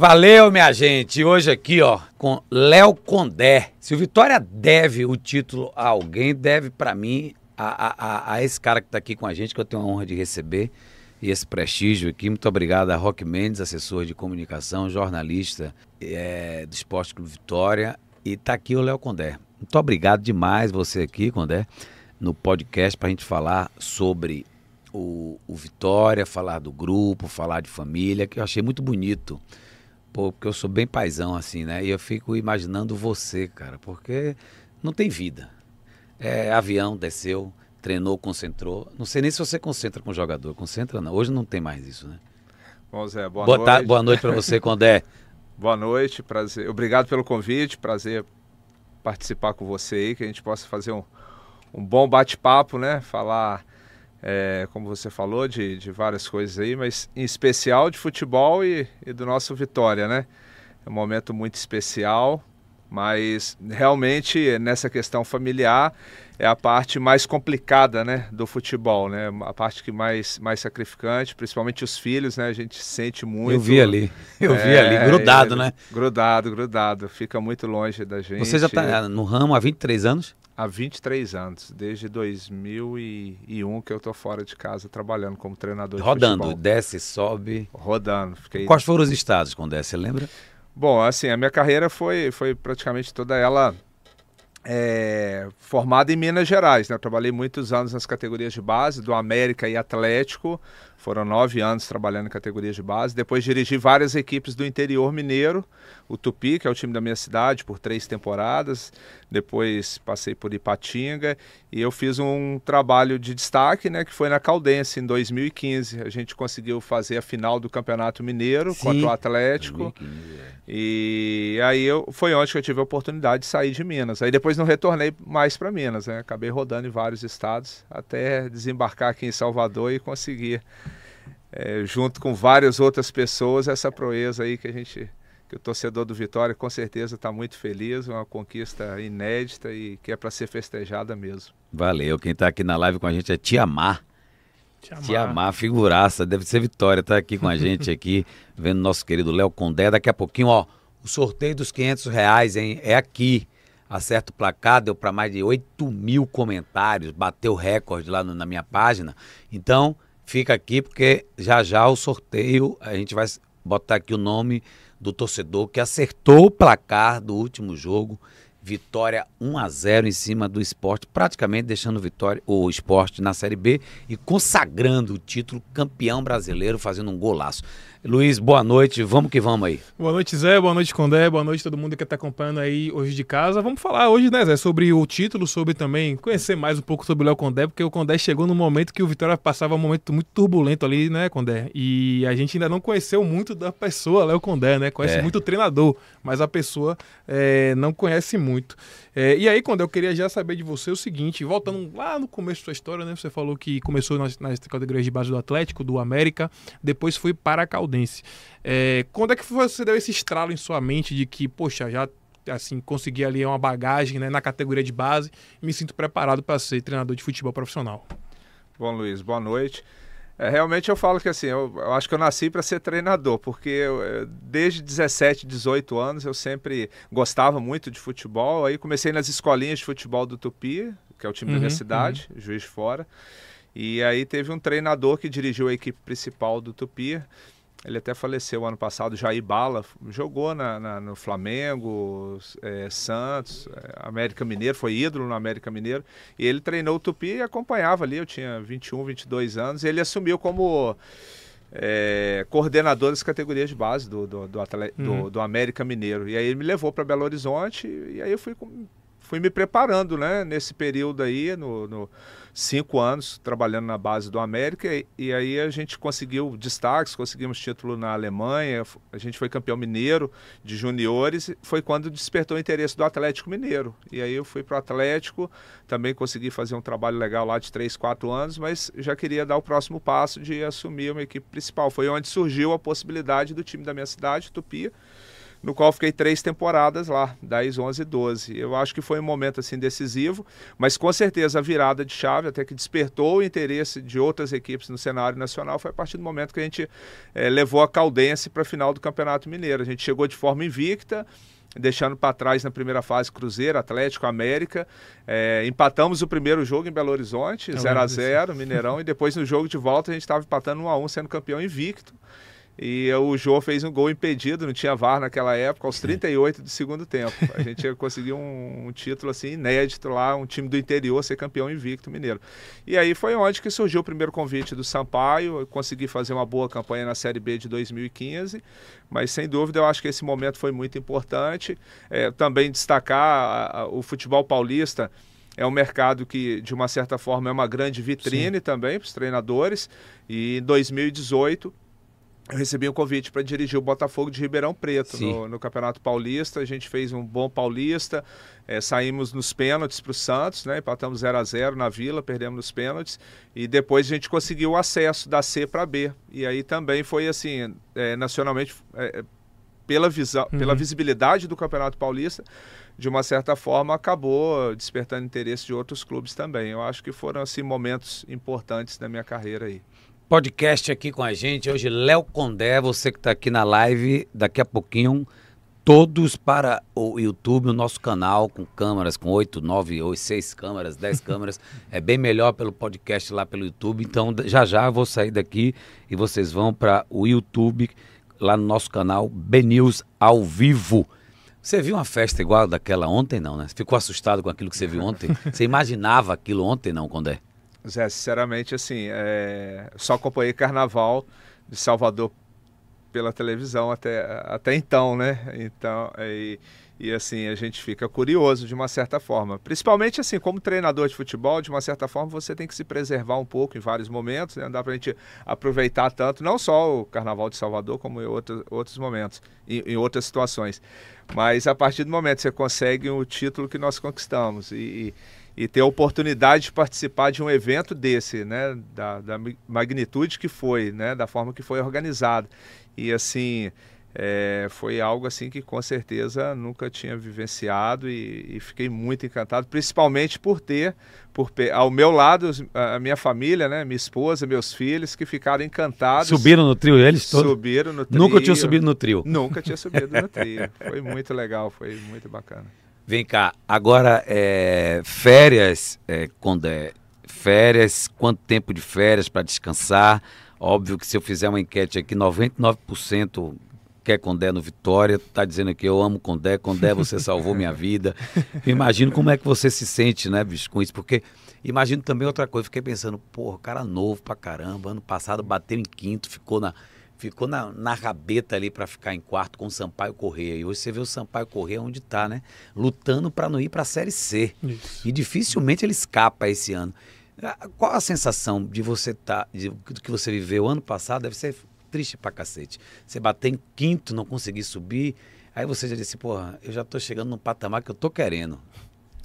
Valeu, minha gente. Hoje aqui, ó, com Léo Condé. Se o Vitória deve o título a alguém, deve para mim a, a, a, esse cara que tá aqui com a gente, que eu tenho a honra de receber e esse prestígio aqui. Muito obrigado a Roque Mendes, assessor de comunicação, jornalista é, do Esporte Clube Vitória. E tá aqui o Léo Condé. Muito obrigado demais você aqui, Condé, no podcast para a gente falar sobre o, o Vitória, falar do grupo, falar de família, que eu achei muito bonito Pô, porque eu sou bem paizão assim, né? E eu fico imaginando você, cara, porque não tem vida. É avião, desceu, treinou, concentrou. Não sei nem se você concentra com o jogador. Concentra não. Hoje não tem mais isso, né? Bom, Zé, boa, boa noite. Boa noite para você, Condé. boa noite, prazer. Obrigado pelo convite, prazer participar com você aí, que a gente possa fazer um, um bom bate-papo, né? Falar é, como você falou, de, de várias coisas aí, mas em especial de futebol e, e do nosso Vitória, né? É um momento muito especial, mas realmente nessa questão familiar é a parte mais complicada, né, do futebol, né? A parte que mais mais sacrificante, principalmente os filhos, né? A gente sente muito. Eu vi ali, eu é, vi ali, grudado, né? Grudado, grudado, fica muito longe da gente. Você já está no ramo há 23 anos? Há 23 anos, desde 2001 que eu tô fora de casa trabalhando como treinador Rodando, de desce, sobe. Rodando. Fiquei... Quais foram os estados quando desce, lembra? Bom, assim, a minha carreira foi, foi praticamente toda ela é, formada em Minas Gerais. Né? Eu trabalhei muitos anos nas categorias de base, do América e Atlético. Foram nove anos trabalhando em categorias de base. Depois dirigi várias equipes do interior mineiro. O Tupi, que é o time da minha cidade, por três temporadas. Depois passei por Ipatinga. E eu fiz um trabalho de destaque, né, que foi na Caldense, em 2015. A gente conseguiu fazer a final do Campeonato Mineiro Sim, contra o Atlético. 2015, é. E aí eu, foi onde eu tive a oportunidade de sair de Minas. Aí depois não retornei mais para Minas. Né? Acabei rodando em vários estados até desembarcar aqui em Salvador e conseguir é, junto com várias outras pessoas, essa proeza aí que a gente, que o torcedor do Vitória com certeza está muito feliz, uma conquista inédita e que é para ser festejada mesmo. Valeu, quem está aqui na live com a gente é Tiamar. Tiamar. Tiamar, figuraça, deve ser Vitória, tá aqui com a gente aqui, vendo nosso querido Léo Condé. Daqui a pouquinho, ó, o sorteio dos 500 reais, hein, é aqui. Acerta o placar, deu para mais de 8 mil comentários, bateu recorde lá no, na minha página. Então, fica aqui porque já já o sorteio, a gente vai botar aqui o nome do torcedor que acertou o placar do último jogo. Vitória 1 a 0 em cima do esporte, praticamente deixando Vitória, o esporte na Série B e consagrando o título campeão brasileiro, fazendo um golaço. Luiz, boa noite, vamos que vamos aí. Boa noite, Zé, boa noite, Condé, boa noite todo mundo que está acompanhando aí hoje de casa. Vamos falar hoje, né, Zé, sobre o título, sobre também conhecer mais um pouco sobre o Léo Condé, porque o Condé chegou no momento que o Vitória passava um momento muito turbulento ali, né, Condé? E a gente ainda não conheceu muito da pessoa, Léo Condé, né? Conhece é. muito o treinador, mas a pessoa é, não conhece muito. É, e aí, Condé, eu queria já saber de você o seguinte, voltando lá no começo da sua história, né? Você falou que começou nas, nas categorias de base do Atlético, do América, depois foi para a Caldense. É, quando é que você deu esse estralo em sua mente de que, poxa, já assim consegui ali uma bagagem né, na categoria de base e me sinto preparado para ser treinador de futebol profissional? Bom, Luiz, boa noite. É, realmente eu falo que assim, eu, eu acho que eu nasci para ser treinador, porque eu, desde 17, 18 anos eu sempre gostava muito de futebol. Aí comecei nas escolinhas de futebol do Tupi, que é o time uhum, da minha uhum, cidade, uhum. Juiz de Fora. E aí teve um treinador que dirigiu a equipe principal do Tupi. Ele até faleceu ano passado, Jair Bala, jogou na, na no Flamengo, é, Santos, é, América Mineiro, foi ídolo no América Mineiro. E ele treinou o Tupi e acompanhava ali, eu tinha 21, 22 anos, e ele assumiu como é, coordenador das categorias de base do, do, do, atleta, uhum. do, do América Mineiro. E aí ele me levou para Belo Horizonte e aí eu fui, fui me preparando né, nesse período aí, no, no cinco anos trabalhando na base do América e, e, aí a gente conseguiu destaques, conseguimos título na Alemanha, a gente foi campeão mineiro de juniores, foi quando despertou o interesse do Atlético Mineiro. E aí eu fui para o Atlético, também consegui fazer um trabalho legal lá de três, quatro anos, mas já queria dar o próximo passo de assumir uma equipe principal. Foi onde surgiu a possibilidade do time da minha cidade, Tupi, no qual fiquei três temporadas lá, 10, 11 12. Eu acho que foi um momento assim decisivo, mas com certeza a virada de chave, até que despertou o interesse de outras equipes no cenário nacional, foi a partir do momento que a gente é, levou a Caldense para a final do Campeonato Mineiro. A gente chegou de forma invicta, deixando para trás na primeira fase Cruzeiro, Atlético, América. É, empatamos o primeiro jogo em Belo Horizonte, 0 a 0 Mineirão, e depois no jogo de volta a gente estava empatando 1 a 1 sendo campeão invicto. E o Jô fez um gol impedido, não tinha VAR naquela época, aos 38 do segundo tempo. A gente conseguiu um, um, título assim inédito lá, um time do interior ser campeão invicto mineiro. E aí foi onde que surgiu o primeiro convite do Sampaio, eu consegui fazer uma boa campanha na Série B de 2015, mas sem dúvida eu acho que esse momento foi muito importante. É, também destacar a, a, o futebol paulista, é um mercado que, de uma certa forma, é uma grande vitrine Sim. também para os treinadores. E em 2018 eu recebi um convite para dirigir o Botafogo de Ribeirão Preto no, no, Campeonato Paulista. A gente fez um bom Paulista, é, saímos nos pênaltis para o Santos, né? empatamos 0 a 0 na Vila, perdemos nos pênaltis e depois a gente conseguiu o acesso da C para B. E aí também foi assim, é, nacionalmente, é, pela, visa, uhum. pela visibilidade do Campeonato Paulista, de uma certa forma acabou despertando interesse de outros clubes também. Eu acho que foram assim momentos importantes da minha carreira aí podcast aqui com a gente. Hoje, Léo Condé, você que está aqui na live, daqui a pouquinho, todos para o YouTube, o nosso canal, com câmeras, com oito, nove, ou seis câmeras, dez câmeras. É bem melhor pelo podcast lá pelo YouTube. Então, já já eu vou sair daqui e vocês vão para o YouTube, lá no nosso canal, BNews ao vivo. Você viu uma festa igual daquela ontem, não, né? Ficou assustado com aquilo que você viu ontem? Você imaginava aquilo ontem, não, Condé? Zé, sinceramente, assim, é... só acompanhei Carnaval de Salvador pela televisão até, até então, né? Então, e, e assim, a gente fica curioso de uma certa forma. Principalmente assim, como treinador de futebol, de uma certa forma, você tem que se preservar um pouco em vários momentos, né? Não dá pra gente aproveitar tanto, não só o Carnaval de Salvador, como em outros, momentos, em, em outras situações. Mas a partir do momento que você consegue o título que nós conquistamos e, e e ter a oportunidade de participar de um evento desse, né, da, da magnitude que foi, né, da forma que foi organizado. E assim, é, foi algo assim que com certeza nunca tinha vivenciado e, e, fiquei muito encantado, principalmente por ter por, ao meu lado a minha família, né, minha esposa, meus filhos que ficaram encantados. Subiram no trio eles todos? Subiram no trio. Nunca tinham subido no trio? Nunca tinha subido no trio. Foi muito legal, foi muito bacana. Vem cá, agora é, férias, é, quando é férias, quanto tempo de férias para descansar? Óbvio que se eu fizer uma enquete aqui, 99% quer Condé no Vitória, tá dizendo que eu amo Condé, Condé você salvou minha vida. imagino como é que você se sente, né, bicho, com isso, porque imagino também outra coisa, fiquei pensando, porra, cara novo pra caramba, ano passado bateu em quinto, ficou na ficou na, na rabeta ali para ficar em quarto com o Sampaio Correia. E hoje você vê o Sampaio Correia onde está, né? Lutando para não ir para a Série C. Isso. E dificilmente ele escapa esse ano. Ah, qual a sensação de você estar, tá, do que você viveu ano passado? Deve ser triste pra cacete. Você bater em quinto, não conseguir subir. Aí você já disse, porra, eu já tô chegando num patamar que eu tô querendo.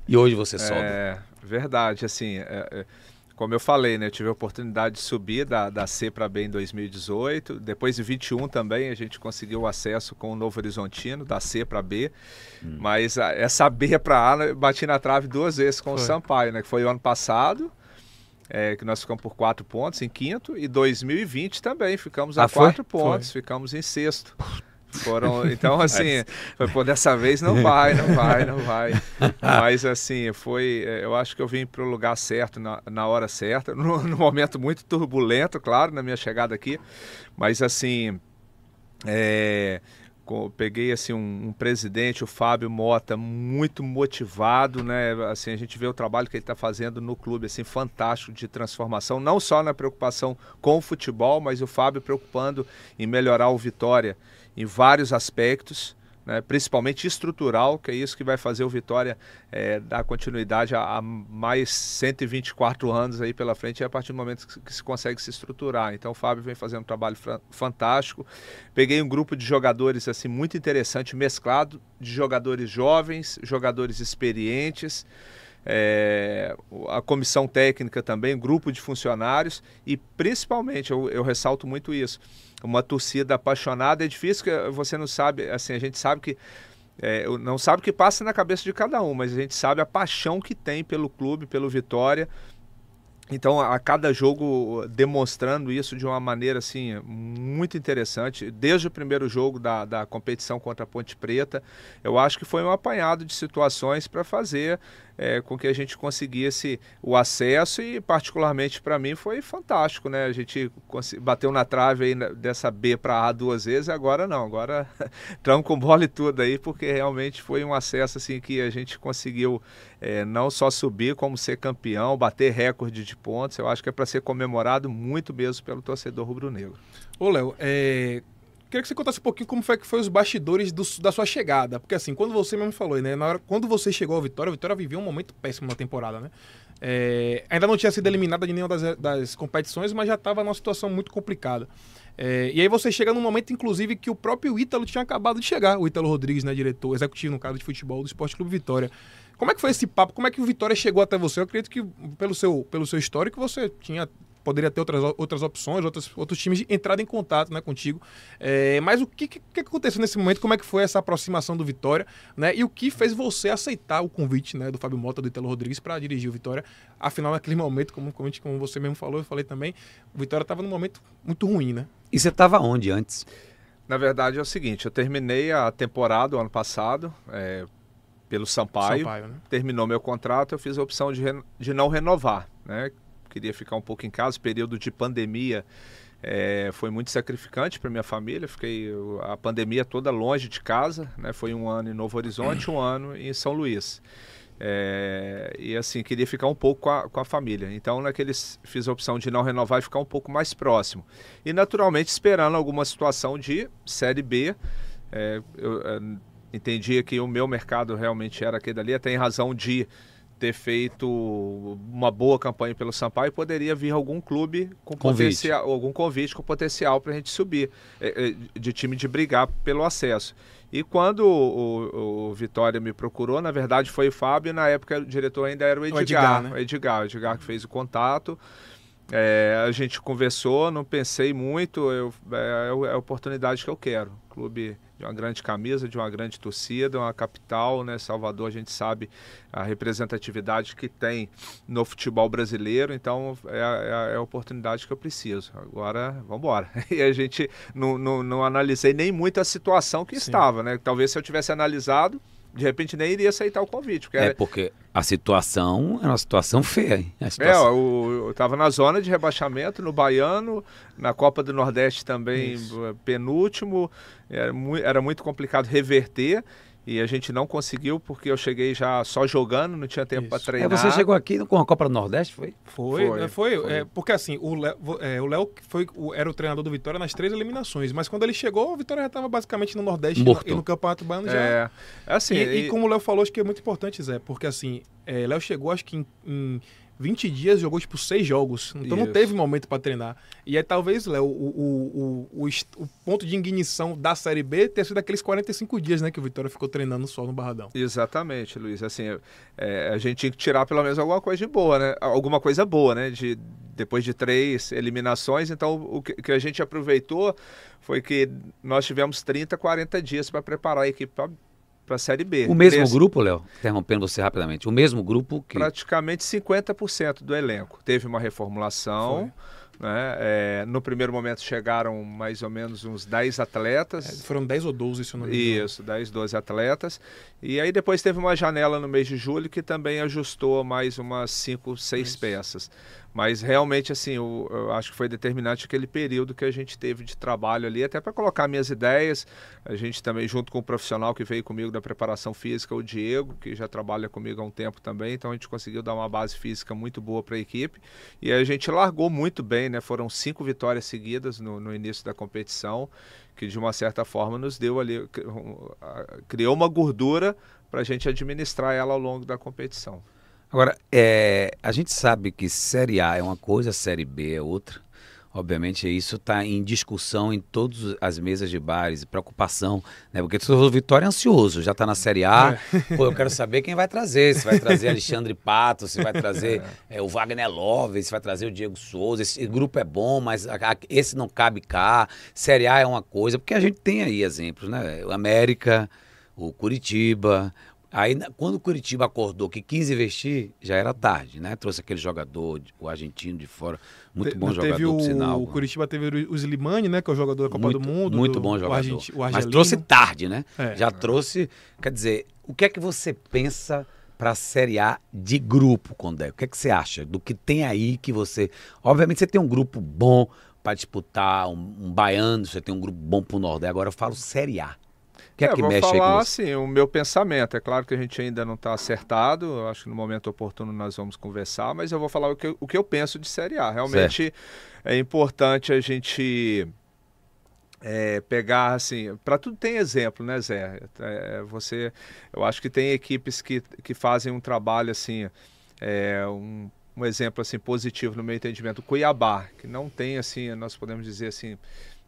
E hoje você sobe. É verdade, assim. É, é como eu falei, né, eu tive a oportunidade de subir da, da C para B em 2018. Depois de 21 também a gente conseguiu o acesso com o Novo Horizontino, da C para B. Hum. Mas a, essa B para A, bati na trave duas vezes com foi. o Sampaio, né, que foi o ano passado. É, que nós ficamos por quatro pontos em quinto, e 2020 também ficamos a ah, quatro pontos, foi. ficamos em sexto. Foram, então, assim, foi, pô, dessa vez não vai, não vai, não vai. Mas, assim, foi. É, eu acho que eu vim para o lugar certo, na, na hora certa, num, num momento muito turbulento, claro, na minha chegada aqui. Mas, assim. É, peguei assim um, um, presidente, o Fábio Mota, muito motivado, né? Assim a gente vê o trabalho que ele está fazendo no clube, assim fantástico de transformação, não só na preocupação com o futebol, mas o Fábio preocupando em melhorar o Vitória em vários aspectos, né, principalmente estrutural, que é isso que vai fazer o Vitória é, dar continuidade a, a, mais 124 anos aí pela frente, é a partir do momento que, que, se consegue se estruturar. Então o Fábio vem fazendo um trabalho fantástico. Peguei um grupo de jogadores assim muito interessante, mesclado de jogadores jovens, jogadores experientes. é, a comissão técnica também, grupo de funcionários e principalmente, eu, eu ressalto muito isso, uma torcida apaixonada. É difícil que você não sabe, assim, a gente sabe que é, não sabe o que passa na cabeça de cada um, mas a gente sabe a paixão que tem pelo clube, pelo Vitória. Então, a cada jogo demonstrando isso de uma maneira assim muito interessante, desde o primeiro jogo da, da competição contra a Ponte Preta, eu acho que foi um apanhado de situações para fazer é, com que a gente conseguisse o acesso e, particularmente para mim, foi fantástico, né? A gente bateu na trave aí dessa B para A duas vezes, agora não, agora estamos com bola e tudo aí, porque realmente foi um acesso assim que a gente conseguiu é, não só subir, como ser campeão, bater recorde de pontos. Eu acho que é para ser comemorado muito mesmo pelo torcedor rubro-negro. Ô, Léo, é, queria que você contasse um pouquinho como foi que foi os bastidores do, da sua chegada. Porque assim, quando você mesmo falou, né? Na hora, quando você chegou ao Vitória, a Vitória viveu um momento péssimo na temporada, né? É, ainda não tinha sido eliminada de nenhuma das, das competições, mas já estava numa situação muito complicada. É, e aí você chega num momento, inclusive, que o próprio Ítalo tinha acabado de chegar, o Ítalo Rodrigues, né, diretor, executivo, no caso de futebol do Esporte Clube Vitória. Como é que foi esse papo? Como é que o Vitória chegou até você? Eu acredito que, pelo seu, pelo seu histórico, você tinha poderia ter outras, outras opções, outros, outros times entrado em contato né, contigo. É, mas o que, que, que, aconteceu nesse momento? Como é que foi essa aproximação do Vitória? Né, e o que fez você aceitar o convite né, do Fábio Mota, do Italo Rodrigues, para dirigir o Vitória? Afinal, naquele momento, como, como, como você mesmo falou, eu falei também, o Vitória estava num momento muito ruim, né? E você estava onde antes? Na verdade é o seguinte, eu terminei a temporada o ano passado, é, pelo Sampaio, Sampaio né? terminou meu contrato, eu fiz a opção de, de não renovar, né? Queria ficar um pouco em casa. Período de pandemia é, foi muito sacrificante para minha família. Fiquei a pandemia toda longe de casa, né? Foi um ano em Novo Horizonte, um ano em São Luís. É, e assim, queria ficar um pouco com a, com a, família. Então, naqueles fiz a opção de não renovar e ficar um pouco mais próximo. E naturalmente esperando alguma situação de Série B. É, eu entendia que o meu mercado realmente era aquele ali, até em razão de ter feito uma boa campanha pelo Sampaio, poderia vir algum clube com convite. potencial, algum convite com potencial para a gente subir, é, é, de time de brigar pelo acesso. E quando o, o, o, Vitória me procurou, na verdade foi o Fábio, na época o diretor ainda era o Edgar. O Edgar, né? o Edgar, o Edgar que fez o contato. É, a gente conversou, não pensei muito, eu, é, é a oportunidade que eu quero. Clube de uma grande camisa, de uma grande torcida, uma capital, né? Salvador, a gente sabe a representatividade que tem no futebol brasileiro, então é, é, é a oportunidade que eu preciso. Agora, vamos embora. E a gente não, não, não analisei nem muito a situação que Sim. estava, né? Talvez se eu tivesse analisado, de repente nem iria aceitar o convite. Porque é, era... porque a situação é uma situação feia. Hein? Situação... É, eu estava na zona de rebaixamento, no Baiano, na Copa do Nordeste também, Isso. Eh, penúltimo. Era, mu era muito complicado reverter. E a gente não conseguiu porque eu cheguei já só jogando, não tinha tempo para treinar. É, você chegou aqui com a Copa do Nordeste, foi? Foi, foi. foi, foi. É, porque assim, o Léo, é, o Léo foi, era o treinador do Vitória nas três eliminações, mas quando ele chegou, o Vitória já estava basicamente no Nordeste Morto. e no, Campeonato Baiano já. É, é assim. E, e... e, como o Léo falou, acho que é muito importante, Zé, porque assim, é, Léo chegou acho que em, em 20 dias jogou tipo seis jogos. Então Isso. não teve momento para treinar. E aí talvez, Léo, o, o, o, o, ponto de ignição da Série B ter sido aqueles 45 dias, né? Que o Vitória ficou treinando só no Barradão. Exatamente, Luiz. Assim, é, a gente tinha que tirar pelo menos alguma coisa de boa, né? Alguma coisa boa, né? De, depois de três eliminações. Então o que, que a gente aproveitou foi que nós tivemos 30, 40 dias para preparar a equipe para a Série B. O mesmo Nesse... grupo, Léo? Interrompendo você rapidamente. O mesmo grupo que. Praticamente 50% do elenco. Teve uma reformulação. Foi. Né? É, no primeiro momento chegaram mais ou menos uns 10 atletas. É, foram 10 ou 12, se eu não me engano. Isso, 10, 12 atletas. E aí depois teve uma janela no mês de julho que também ajustou mais umas 5, 6 peças. Mas realmente, assim, eu, eu, acho que foi determinante aquele período que a gente teve de trabalho ali, até para colocar minhas ideias. A gente também, junto com o profissional que veio comigo da preparação física, o Diego, que já trabalha comigo há um tempo também, então a gente conseguiu dar uma base física muito boa para a equipe. E a gente largou muito bem, né? Foram cinco vitórias seguidas no, no início da competição, que de uma certa forma nos deu ali, criou uma gordura para a gente administrar ela ao longo da competição. Agora, é, a gente sabe que Série A é uma coisa, Série B é outra. Obviamente, isso está em discussão em todas as mesas de bares, preocupação, né? Porque o Vitória é ansioso, já está na Série A. É. Pô, eu quero saber quem vai trazer. Se vai trazer Alexandre Pato, se vai trazer é. É, o Wagner Love, se vai trazer o Diego Souza. Esse grupo é bom, mas esse não cabe cá. Série A é uma coisa, porque a gente tem aí exemplos, né? O América, o Curitiba, Aí, quando o Curitiba acordou que quis investir, já era tarde, né? Trouxe aquele jogador, o argentino de fora, muito Te, bom jogador, o, por sinal. O Curitiba teve o Slimani, né? Que é o jogador da Copa muito, do Mundo. Muito do, bom jogador. O o Mas trouxe tarde, né? É. Já trouxe. Quer dizer, o que é que você pensa para a Série A de grupo, Condé? O que é que você acha do que tem aí que você. Obviamente você tem um grupo bom para disputar, um, um baiano, você tem um grupo bom para o Nordeste. Agora eu falo Série A que é, é que vou mexe falar assim, o meu pensamento. É claro que a gente ainda não está acertado. Eu acho que no momento oportuno nós vamos conversar, mas eu vou falar o que, eu, o que eu penso de Série A. Realmente certo. é importante a gente é, pegar assim, para tudo tem exemplo, né, Zé? É, você, eu acho que tem equipes que, que fazem um trabalho assim, é, um, um exemplo assim positivo no meu entendimento, o Cuiabá, que não tem assim, nós podemos dizer assim,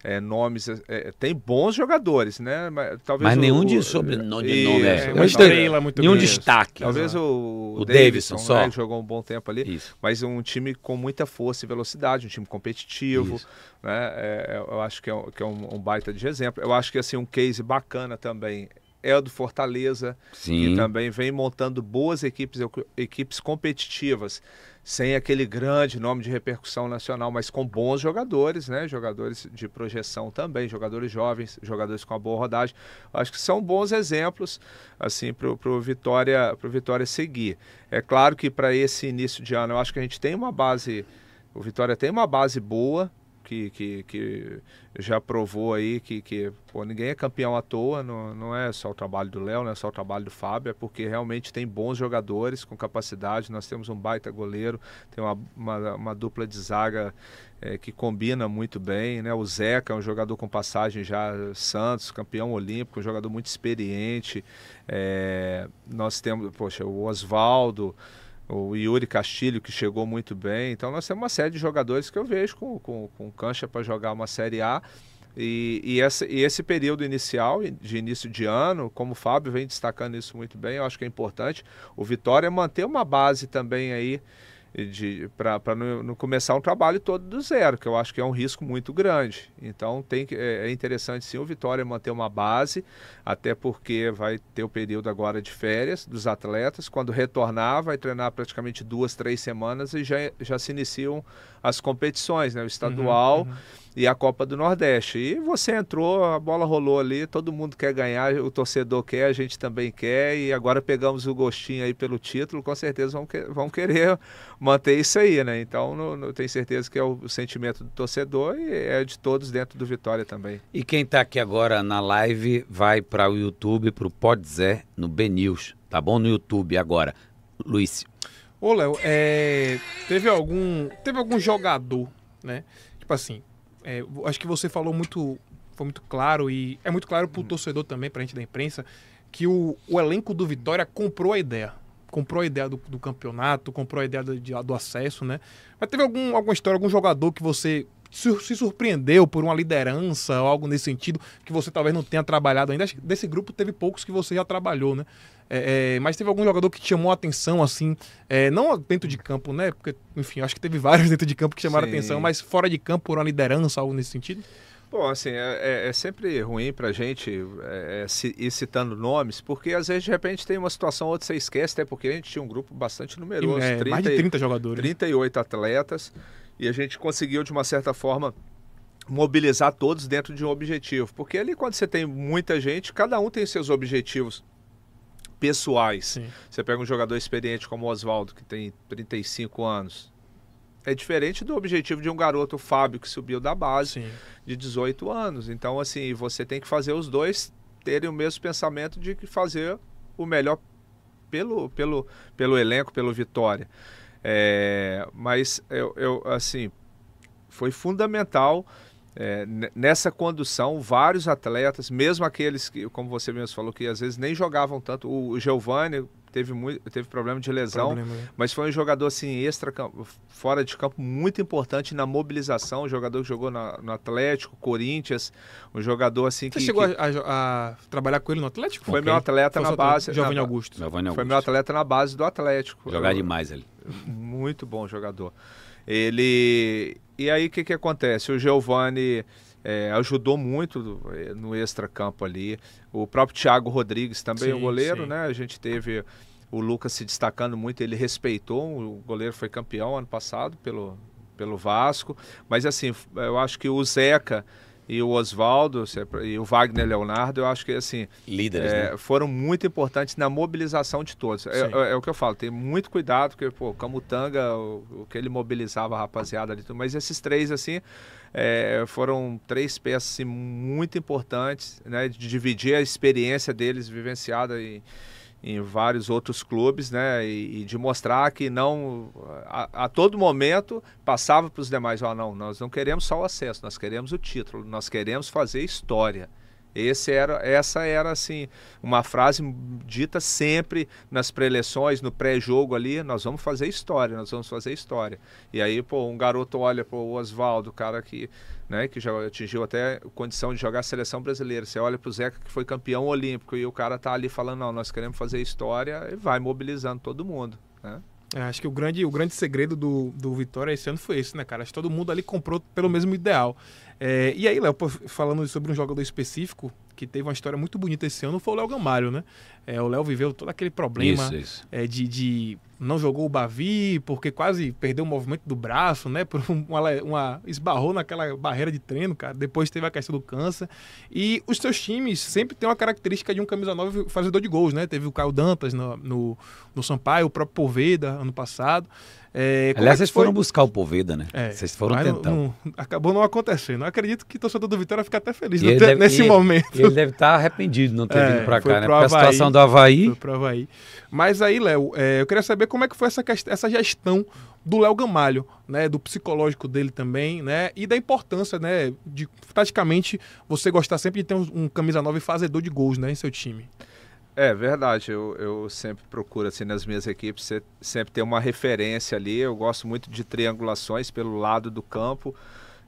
é, nomes. É, é, tem bons jogadores, né? Mas, talvez Mas nenhum o, de sobrenome de nome. É, uma estrela muito Nenhum grande. destaque. Talvez o, o Davidson, Davidson só. Né, jogou um bom tempo ali. Isso. Mas um time com muita força e velocidade, um time competitivo. Né? É, eu acho que é, que é um, um, baita de exemplo. Eu acho que assim, um case bacana também é o do Fortaleza, Sim. que também vem montando boas equipes, equipes competitivas sem aquele grande nome de repercussão nacional, mas com bons jogadores, né? Jogadores de projeção também, jogadores jovens, jogadores com uma boa rodagem. Acho que são bons exemplos assim para o Vitória, Vitória seguir. É claro que para esse início de ano, eu acho que a gente tem uma base, o Vitória tem uma base boa, que, que, que já provou aí que, que pô, ninguém é campeão à toa, não, não é só o trabalho do Léo, não é só o trabalho do Fábio, é porque realmente tem bons jogadores com capacidade. Nós temos um baita goleiro, tem uma, uma, uma dupla de zaga é, que combina muito bem, né? O Zeca é um jogador com passagem já Santos, campeão olímpico, um jogador muito experiente. É, nós temos, poxa, o Oswaldo o Yuri Castilho, que chegou muito bem. Então nós temos uma série de jogadores que eu vejo com, com, com cancha para jogar uma Série A. E, e, essa, e esse período inicial, de início de ano, como o Fábio vem destacando isso muito bem, eu acho que é importante. O Vitória manter uma base também aí para não, não, começar um trabalho todo do zero, que eu acho que é um risco muito grande. Então tem que, é, é interessante sim o Vitória manter uma base, até porque vai ter o período agora de férias dos atletas. Quando retornar, vai treinar praticamente duas, três semanas e já, já se iniciam as competições, né? O estadual. Uhum, uhum e a Copa do Nordeste. E você entrou, a bola rolou ali, todo mundo quer ganhar, o torcedor quer, a gente também quer, e agora pegamos o gostinho aí pelo título, com certeza vão, que, vão querer manter isso aí, né? Então, não, não tenho certeza que é o, sentimento do torcedor e é de todos dentro do Vitória também. E quem está aqui agora na live vai para o YouTube, para o Podzé, no BNews, tá bom? No YouTube agora. Luiz. Ô, Léo, é... teve algum teve algum jogador, né? Tipo assim, é, acho que você falou muito, foi muito claro e é muito claro para o uhum. torcedor também, para a gente da imprensa, que o, o, elenco do Vitória comprou a ideia. Comprou a ideia do, do campeonato, comprou a ideia do, de, do, acesso, né? Mas teve algum, alguma história, algum jogador que você se, surpreendeu por uma liderança ou algo nesse sentido que você talvez não tenha trabalhado ainda? Desse grupo teve poucos que você já trabalhou, né? É, é, mas teve algum jogador que chamou a atenção, assim, é, não dentro de campo, né? Porque, enfim, acho que teve vários dentro de campo que chamaram a atenção, mas fora de campo, por uma liderança, algo nesse sentido? Bom, assim, é, é, é sempre ruim pra gente é, é se, ir citando nomes, porque às vezes de repente tem uma situação outra você esquece, até porque a gente tinha um grupo bastante numeroso. É, 30, mais de 30 jogadores. 38 atletas, e a gente conseguiu, de uma certa forma, mobilizar todos dentro de um objetivo. Porque ali quando você tem muita gente, cada um tem seus objetivos pessoais. Sim. Você pega um jogador experiente como o Oswaldo, que tem 35 anos. É diferente do objetivo de um garoto, o Fábio, que subiu da base Sim. de 18 anos. Então, assim, você tem que fazer os dois terem o mesmo pensamento de que fazer o melhor pelo, pelo, pelo elenco, pelo Vitória. É, mas eu, eu, assim, foi fundamental é, nessa condução, vários atletas, mesmo aqueles que, como você mesmo falou, que às vezes nem jogavam tanto. O Giovanni teve, muito, teve problema de lesão, Problema, né? mas foi um jogador assim extra fora de campo muito importante na mobilização, um jogador que jogou na- no Atlético, Corinthians, um jogador assim Você que, chegou que a, a- trabalhar com ele no Atlético? foi Ok. meu atleta Foi na base, Giovanni na- Augusto. Giovanni foi Augusto. meu atleta na base do Atlético. Jogar demais ali. muito bom jogador. Ele. E aí o que, que acontece? O Giovani é, ajudou muito eh, no extracampo ali. O próprio Thiago Rodrigues também, o Sim, goleiro, sim. né? A gente teve o Lucas se destacando muito, ele respeitou. O goleiro foi campeão ano passado pelo, pelo Vasco. Mas assim, eu acho que o Zeca e o Oswaldo é e o Wagner Leonardo, eu acho que assim. Líderes, É, né? foram muito importantes na mobilização de todos. É, é- é o que eu falo, tem muito cuidado, porque, pô, Camutanga, o, o que ele mobilizava a rapaziada ali, tudo, mas esses três, assim, é, foram três peças assim, muito importantes, né, de dividir a experiência deles vivenciada em, em vários outros clubes, né, e, e de mostrar que não, a, a todo momento, passava para os demais, ó, não, nós não queremos só o acesso, nós queremos o título, nós queremos fazer história. Esse era, essa era assim uma frase dita sempre nas preleções, no pré-jogo ali, nós vamos fazer história, nós vamos fazer história. E aí, pô, um garoto olha para o Oswaldo, cara que, né, que já atingiu até condição de jogar a seleção brasileira. Você olha para o Zeca que foi campeão olímpico e o cara tá ali falando, não, nós queremos fazer história e vai mobilizando todo mundo, né? É, acho que o grande, o grande segredo do, do Vitória esse ano foi esse, né, cara? Acho que todo mundo ali comprou pelo mesmo ideal. É, e aí, Léo, falando sobre um jogador específico que teve uma história muito bonita esse ano, foi o Léo Gamalho, né? É, o Léo viveu todo aquele problema Isso, isso. é, de, de não jogou o Bavi porque quase perdeu o movimento do braço, né? Por um- uma, uma esbarrou naquela barreira de treino, cara. Depois teve a questão do câncer. E os seus times sempre têm uma característica de um camisa 9 fazedor de gols, né? Teve o Caio Dantas no, no, no Sampaio, o próprio Poveda ano passado. É, é Aliás, que vocês foram buscar o Poveda, né? É, Vocês foram não- tentar. não- acabou não acontecendo. Eu acredito que o torcedor do Vitória fica até feliz ele deve- nesse e- momento. Ele deve estar arrependido de não ter É, vindo foi cá, né? Porque a situação do Havaí. Foi pro Havaí. Mas aí, Léo, é, eu queria saber como é que foi essa, essa gestão do Léo Gamalho, né? Do psicológico dele também, né? E da importância, né? De taticamente você gostar sempre de ter um, um camisa 9 fazedor de gols, né? Em seu time. É verdade, eu, eu sempre procuro assim nas minhas equipes se- sempre ter uma referência ali. Eu gosto muito de triangulações pelo lado do campo,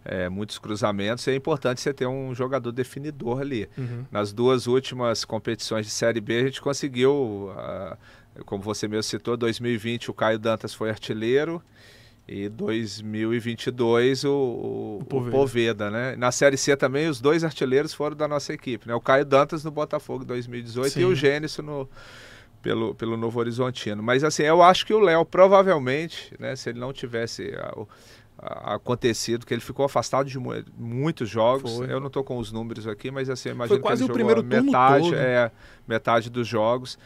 é, muitos cruzamentos. E é importante você ter um jogador definidor ali. Uhum. Nas duas últimas competições de Série B a gente conseguiu, ah, como você mesmo citou, 2020 o Caio Dantas foi artilheiro e 2022 o, o, O o Poveda. Poveda. né? Na Série C também os dois artilheiros foram da nossa equipe, né? O Caio Dantas no Botafogo 2018 Sim. e o Gênesis no pelo, pelo Novo Horizontino. Mas assim, eu acho que o Léo provavelmente, né, se ele não tivesse o- a- acontecido, que ele ficou afastado de mu- muitos jogos. Foi. Eu não estou com os números aqui, mas assim, imagino quase que o ele jogou primeiro metade, todo. é, metade dos jogos.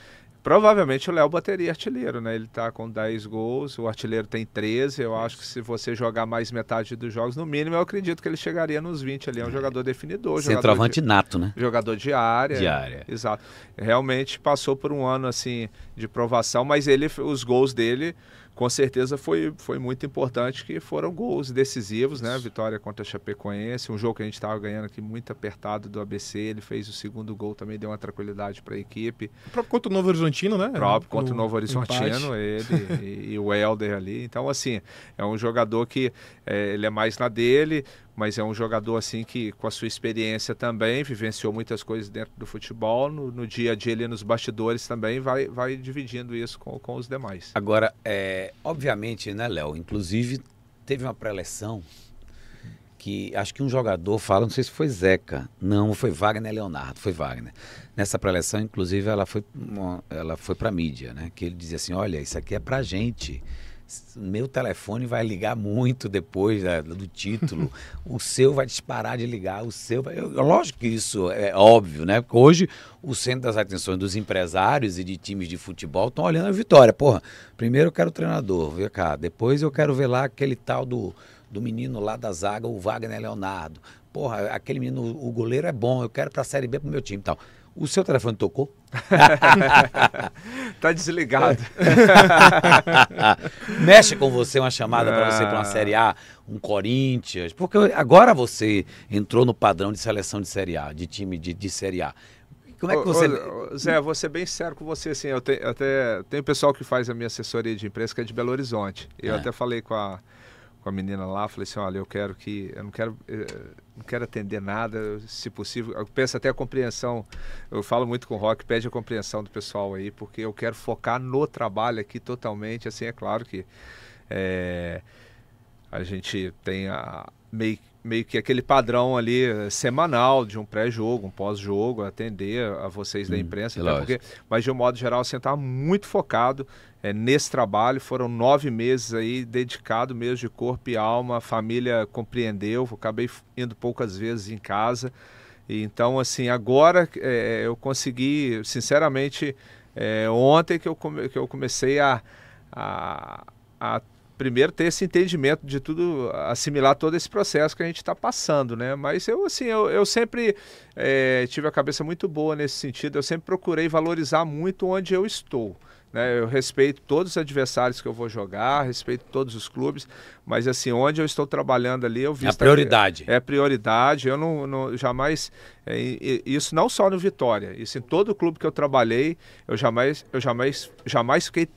Provavelmente o Léo bateria artilheiro, né? Ele tá com 10 gols, o artilheiro tem 13. Eu acho que se você jogar mais metade dos jogos, no mínimo, eu acredito que ele chegaria nos 20 ali. É um jogador definidor, jogador Centroavante de, nato, né? jogador de área. De área. Exato. Realmente passou por um ano assim de provação, mas ele, os gols dele, com certeza foi, foi muito importante, que foram gols decisivos, né? Vitória contra a Chapecoense, um jogo que a gente estava ganhando aqui muito apertado do ABC, ele fez o segundo gol também, deu uma tranquilidade para a equipe. O próprio contra o Novo Horizontino, né? próprio contra o No Novo Horizontino, ele e, e o Helder ali. Então, assim, é um jogador que é, ele é mais na dele, mas é um jogador assim que, com a sua experiência também, vivenciou muitas coisas dentro do futebol. No, no dia a dia ali nos bastidores também vai, vai dividindo isso com, com os demais. Agora, é, obviamente, né, Léo? Inclusive, teve uma preleção que acho que um jogador fala, não sei se foi Zeca, não, foi Wagner Leonardo, foi Wagner. Nessa preleção, inclusive, ela foi, uma- ela foi para mídia, né? Que ele dizia assim: olha, isso aqui é pra gente. Meu telefone vai ligar muito depois da- do título. o seu vai disparar de ligar, o seu vai. Eu- lógico que isso é óbvio, né? Porque hoje o centro das atenções dos empresários e de times de futebol estão olhando a vitória. Porra, primeiro eu quero o treinador, vem cá. Depois eu quero ver lá aquele tal do, do menino lá da zaga, o Wagner Leonardo. Porra, aquele menino, o goleiro é bom, eu quero pra Série B pro meu time e tal. O seu telefone tocou? tá desligado. Mexe com você uma chamada para você para uma Série A, um Corinthians, porque agora você entrou no padrão de seleção de Série A, de time de, de Série A. Como é que você. Ô, ô, Zé, vou ser bem sério com você, assim, eu tenho, até tem pessoal que faz a minha assessoria de imprensa que é de Belo Horizonte. Eu É. até falei com a, com a menina lá, falei assim, olha, eu quero que. Eu não quero, eh, não quero atender nada, se possível. Eu peço até a compreensão. Eu falo muito com o Rock, pede a compreensão do pessoal aí, porque eu quero focar no trabalho aqui totalmente. Assim, é claro que. eh, a gente tem a, meio, meio que aquele padrão ali eh, semanal de um pré-jogo, um pós-jogo, atender a vocês da Hum, imprensa, é porque, mas de um modo geral, assim, tá muito focado eh, nesse trabalho. Foram nove meses aí dedicado mesmo de corpo e alma. A família compreendeu. Acabei indo poucas vezes em casa. E então, assim, agora eh, eu consegui, sinceramente, eh, ontem que eu, come- que eu comecei a, a, a primeiro ter esse entendimento de tudo, assimilar todo esse processo que a gente está passando, né? Mas eu, assim, eu, eu sempre eh, tive a cabeça muito boa nesse sentido, eu sempre procurei valorizar muito onde eu estou. Né? Eu respeito todos os adversários que eu vou jogar, respeito todos os clubes, mas assim, onde eu estou trabalhando ali, eu vi É a prioridade. é prioridade. Eu não, não- jamais é, isso não só no Vitória, isso em todo clube que eu trabalhei, eu jamais eu jamais jamais fiquei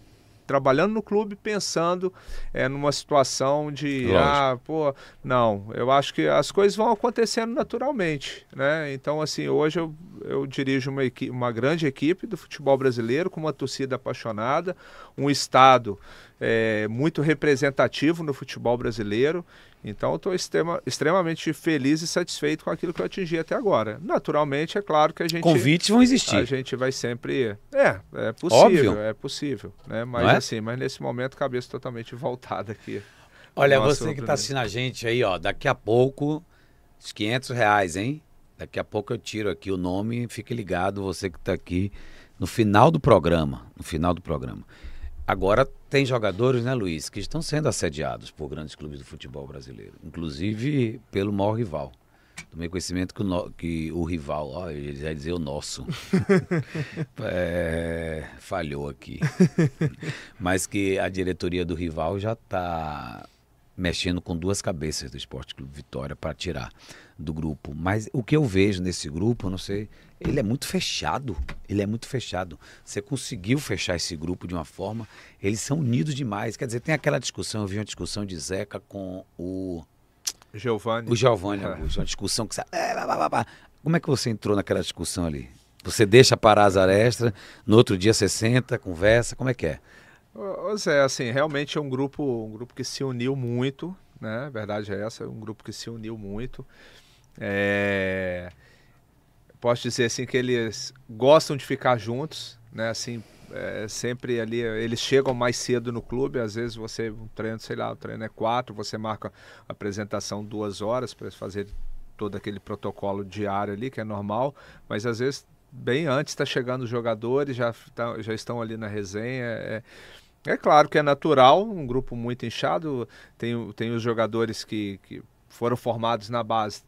trabalhando no clube pensando é, numa situação de Lógico. ah, pô, não, eu acho que as coisas vão acontecendo naturalmente, né? Então assim, hoje eu, eu dirijo uma, equi- uma grande equipe do futebol brasileiro com uma torcida apaixonada, um estado é, muito representativo no futebol brasileiro. Então, estou extrema, extremamente feliz e satisfeito com aquilo que eu atingi até agora. Naturalmente, é claro que a gente, Convites vão a existir. gente vai sempre. É, é possível, Óbvio. é possível. Né? Mas é? assim, mas nesse momento, cabeça totalmente voltada aqui. Olha, você que está assistindo a gente aí, ó, daqui a pouco, os 500 reais, hein? Daqui a pouco eu tiro aqui o nome, fique ligado, você que está aqui no final do programa, no final do programa. Agora tem jogadores, né, Luiz, que estão sendo assediados por grandes clubes do futebol brasileiro, inclusive pelo maior rival. Tomei conhecimento que o, no- que o rival, ó, ele vai dizer o nosso, é, falhou aqui. Mas que a diretoria do rival já está mexendo com duas cabeças do Esporte Clube Vitória para tirar do grupo. Mas o que eu vejo nesse grupo, não sei, ele é muito fechado. Ele é muito fechado. Você conseguiu fechar esse grupo de uma forma, eles são unidos demais. Quer dizer, tem aquela discussão, eu vi uma discussão de Zeca com o Giovanni. o Giovanni É. Augusto, uma discussão que você. é. Como é que você entrou naquela discussão ali? Você deixa parar as arestas, no outro dia você senta, conversa, como é que é? Zé, assim, realmente é um grupo, um grupo que se uniu muito, né? A verdade é essa, é um grupo que se uniu muito. É, Posso dizer assim que eles gostam de ficar juntos, né? Assim, é, sempre ali, eles chegam mais cedo no clube, às vezes você, um treino, sei lá, o treino é quatro, você marca a apresentação duas horas para fazer todo aquele protocolo diário ali, que é normal, mas às vezes bem antes está chegando os jogadores, já, tá- já estão ali na resenha. É, é claro que é natural, um grupo muito inchado, tem, tem os jogadores que, que foram formados na base.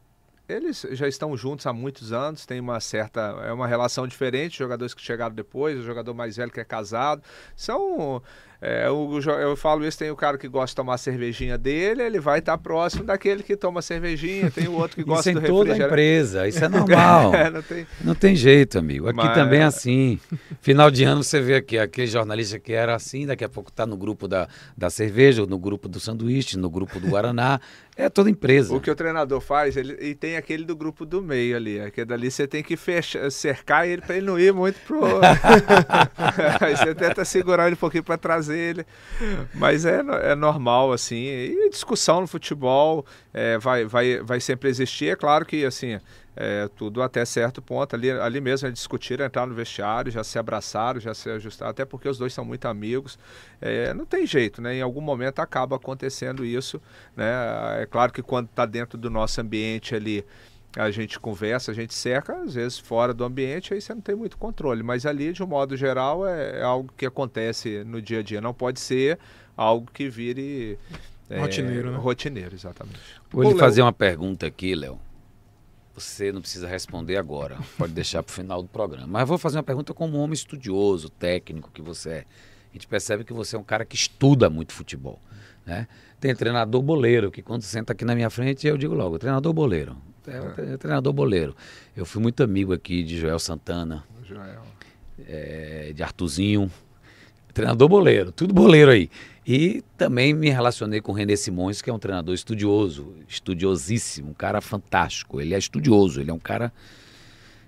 Eles já estão juntos há muitos anos, tem uma certa. É uma relação diferente, jogadores que chegaram depois, o jogador mais velho que é casado. São. É, jo- eu falo isso, tem o cara que gosta de tomar a cervejinha dele, ele vai estar próximo daquele que toma cervejinha, tem o outro que gosta isso do em toda a refrigerante. empresa, isso é normal. É, não tem, Não tem jeito, amigo. Aqui Mas- também é assim. Final de ano você vê aqui, aquele jornalista que era assim, daqui a pouco está no grupo da, da cerveja, no grupo do sanduíche, no grupo do Guaraná. É toda empresa. O que o treinador faz, ele, e tem aquele do grupo do meio ali. Aquele dali você tem que fechar, cercar ele para ele não ir muito pro. Aí você tenta segurar ele um pouquinho para trazer ele. Mas é, é normal, assim. E discussão no futebol é, vai, vai, vai sempre existir. É claro que, assim, é, tudo até certo ponto. Ali, ali mesmo eles discutiram, entraram no vestiário, já se abraçaram, já se ajustaram, até porque os dois são muito amigos. É, não tem jeito, né? Em algum momento acaba acontecendo isso, né? É claro que quando está dentro do nosso ambiente ali, a gente conversa, a gente cerca, às vezes fora do ambiente, aí você não tem muito controle. Mas ali, de um modo geral, é, é algo que acontece no dia a dia. Não pode ser algo que vire... é, Rotineiro, né? Rotineiro, exatamente. Vou lhe Léo. fazer uma pergunta aqui, Léo. Você não precisa responder agora, pode deixar para o final do programa. Mas vou fazer uma pergunta como um homem estudioso, técnico que você é. A gente percebe que você é um cara que estuda muito futebol. Né? Tem treinador boleiro, que quando senta aqui na minha frente, eu digo logo, treinador boleiro. É, é treinador boleiro. Eu fui muito amigo aqui de Joel Santana, Joel. é, de Artuzinho, treinador boleiro, tudo boleiro aí. E também me relacionei com o René Simões, que é um treinador estudioso, estudiosíssimo, um cara fantástico. Ele é estudioso, ele é um cara.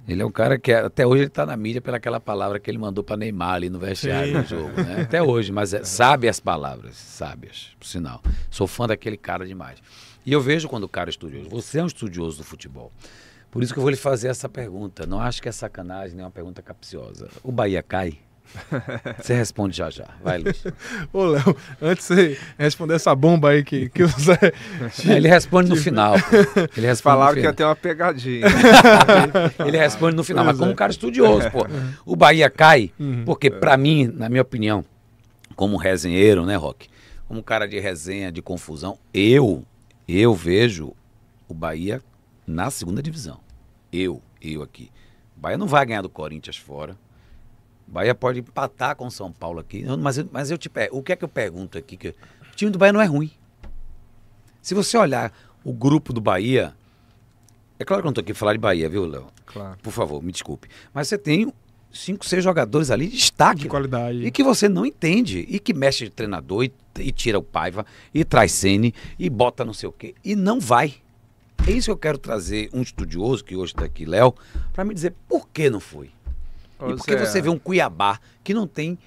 Ele é um cara que até hoje ele está na mídia pelaquela palavra que ele mandou para Neymar ali no vestiário do jogo, né? Até hoje, mas é, sabe as palavras, sábias, por sinal. Sou fã daquele cara demais. E eu vejo quando o cara é estudioso. Você é um estudioso do futebol. Por isso que eu vou lhe fazer essa pergunta. Não acho que é sacanagem, nem uma pergunta capciosa. O Bahia cai? Você responde já já. Vai, Luiz. Ô, Léo, antes de você responder essa bomba aí que, que o Zé. Ele responde no final. pô. Ele responde Falaram que ia ter uma pegadinha. Ele responde no final, mas Pois como é. um cara estudioso, pô. O Bahia cai, porque pra mim, na minha opinião, como resenheiro, né, Rock? Como um cara de resenha, de confusão, eu, eu vejo o Bahia na segunda divisão. Eu, eu aqui. O Bahia não vai ganhar do Corinthians fora. O Bahia pode empatar com o São Paulo aqui. Mas, eu- mas eu te per- o que é que eu pergunto aqui? Que o time do Bahia não é ruim. Se você olhar o grupo do Bahia, é claro que eu não estou aqui para falar de Bahia, viu, Léo? claro. Por favor, me desculpe. Mas você tem cinco, seis jogadores ali de destaque. De qualidade. E que você não entende. E que mexe de treinador e, e tira o Paiva, e traz Sene, e bota não sei o quê. E não vai. É isso que eu quero trazer um estudioso, que hoje está aqui, Léo, para me dizer por que não foi. Ô, E porque Zé, você vê um Cuiabá que não tem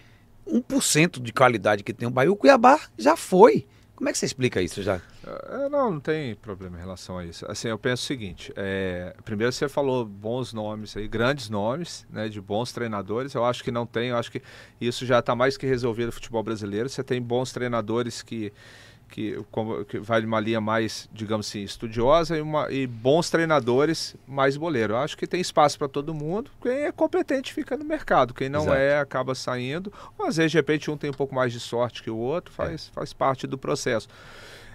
1% de qualidade que tem o Bahia. O Cuiabá já foi. Como é que você explica isso já? É, não, não tem problema em relação a isso. Assim, eu penso o seguinte: é, primeiro você falou bons nomes aí, grandes nomes, né, de bons treinadores. Eu acho que não tem, eu acho que isso já está mais que resolvido no futebol brasileiro. Você tem bons treinadores que que, que vai numa linha mais, digamos assim, estudiosa e, uma, e bons treinadores mais boleiro. Eu acho que tem espaço para todo mundo. Quem é competente fica no mercado, quem não Exato. é acaba saindo. Ou às vezes, de repente, um tem um pouco mais de sorte que o outro, faz, faz parte do processo.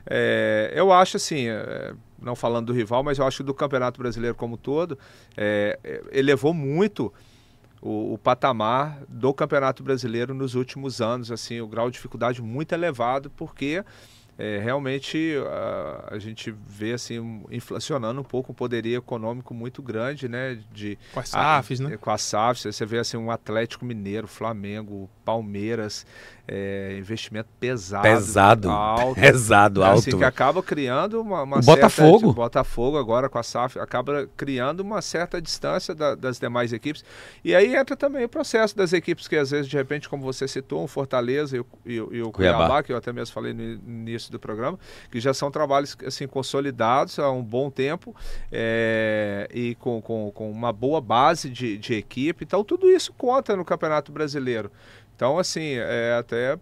É, eu acho assim, é, não falando do rival, mas eu acho que do Campeonato Brasileiro como um todo, é, é, elevou muito o, o patamar do Campeonato Brasileiro nos últimos anos, assim, o grau de dificuldade muito elevado, porque é, realmente a, a gente vê assim um- inflacionando um pouco o poderio econômico muito grande, né, de Com as SAFs, né? Com as SAFs, você vê assim um Atlético Mineiro, Flamengo, Palmeiras, é, investimento pesado, Pesado. alto, Pesado, né, alto. assim, que acaba criando uma, uma O certa- Botafogo. o Botafogo agora com a SAF acaba criando uma certa distância da- das demais equipes e aí entra também o processo das equipes que às vezes de repente como você citou um Fortaleza e o, e o- e o Cuiabá. Cuiabá. que eu até mesmo falei no início do programa que já são trabalhos assim consolidados há um bom tempo é, e com, com, com uma boa base de, de equipe então tudo isso conta no Campeonato Brasileiro então assim é até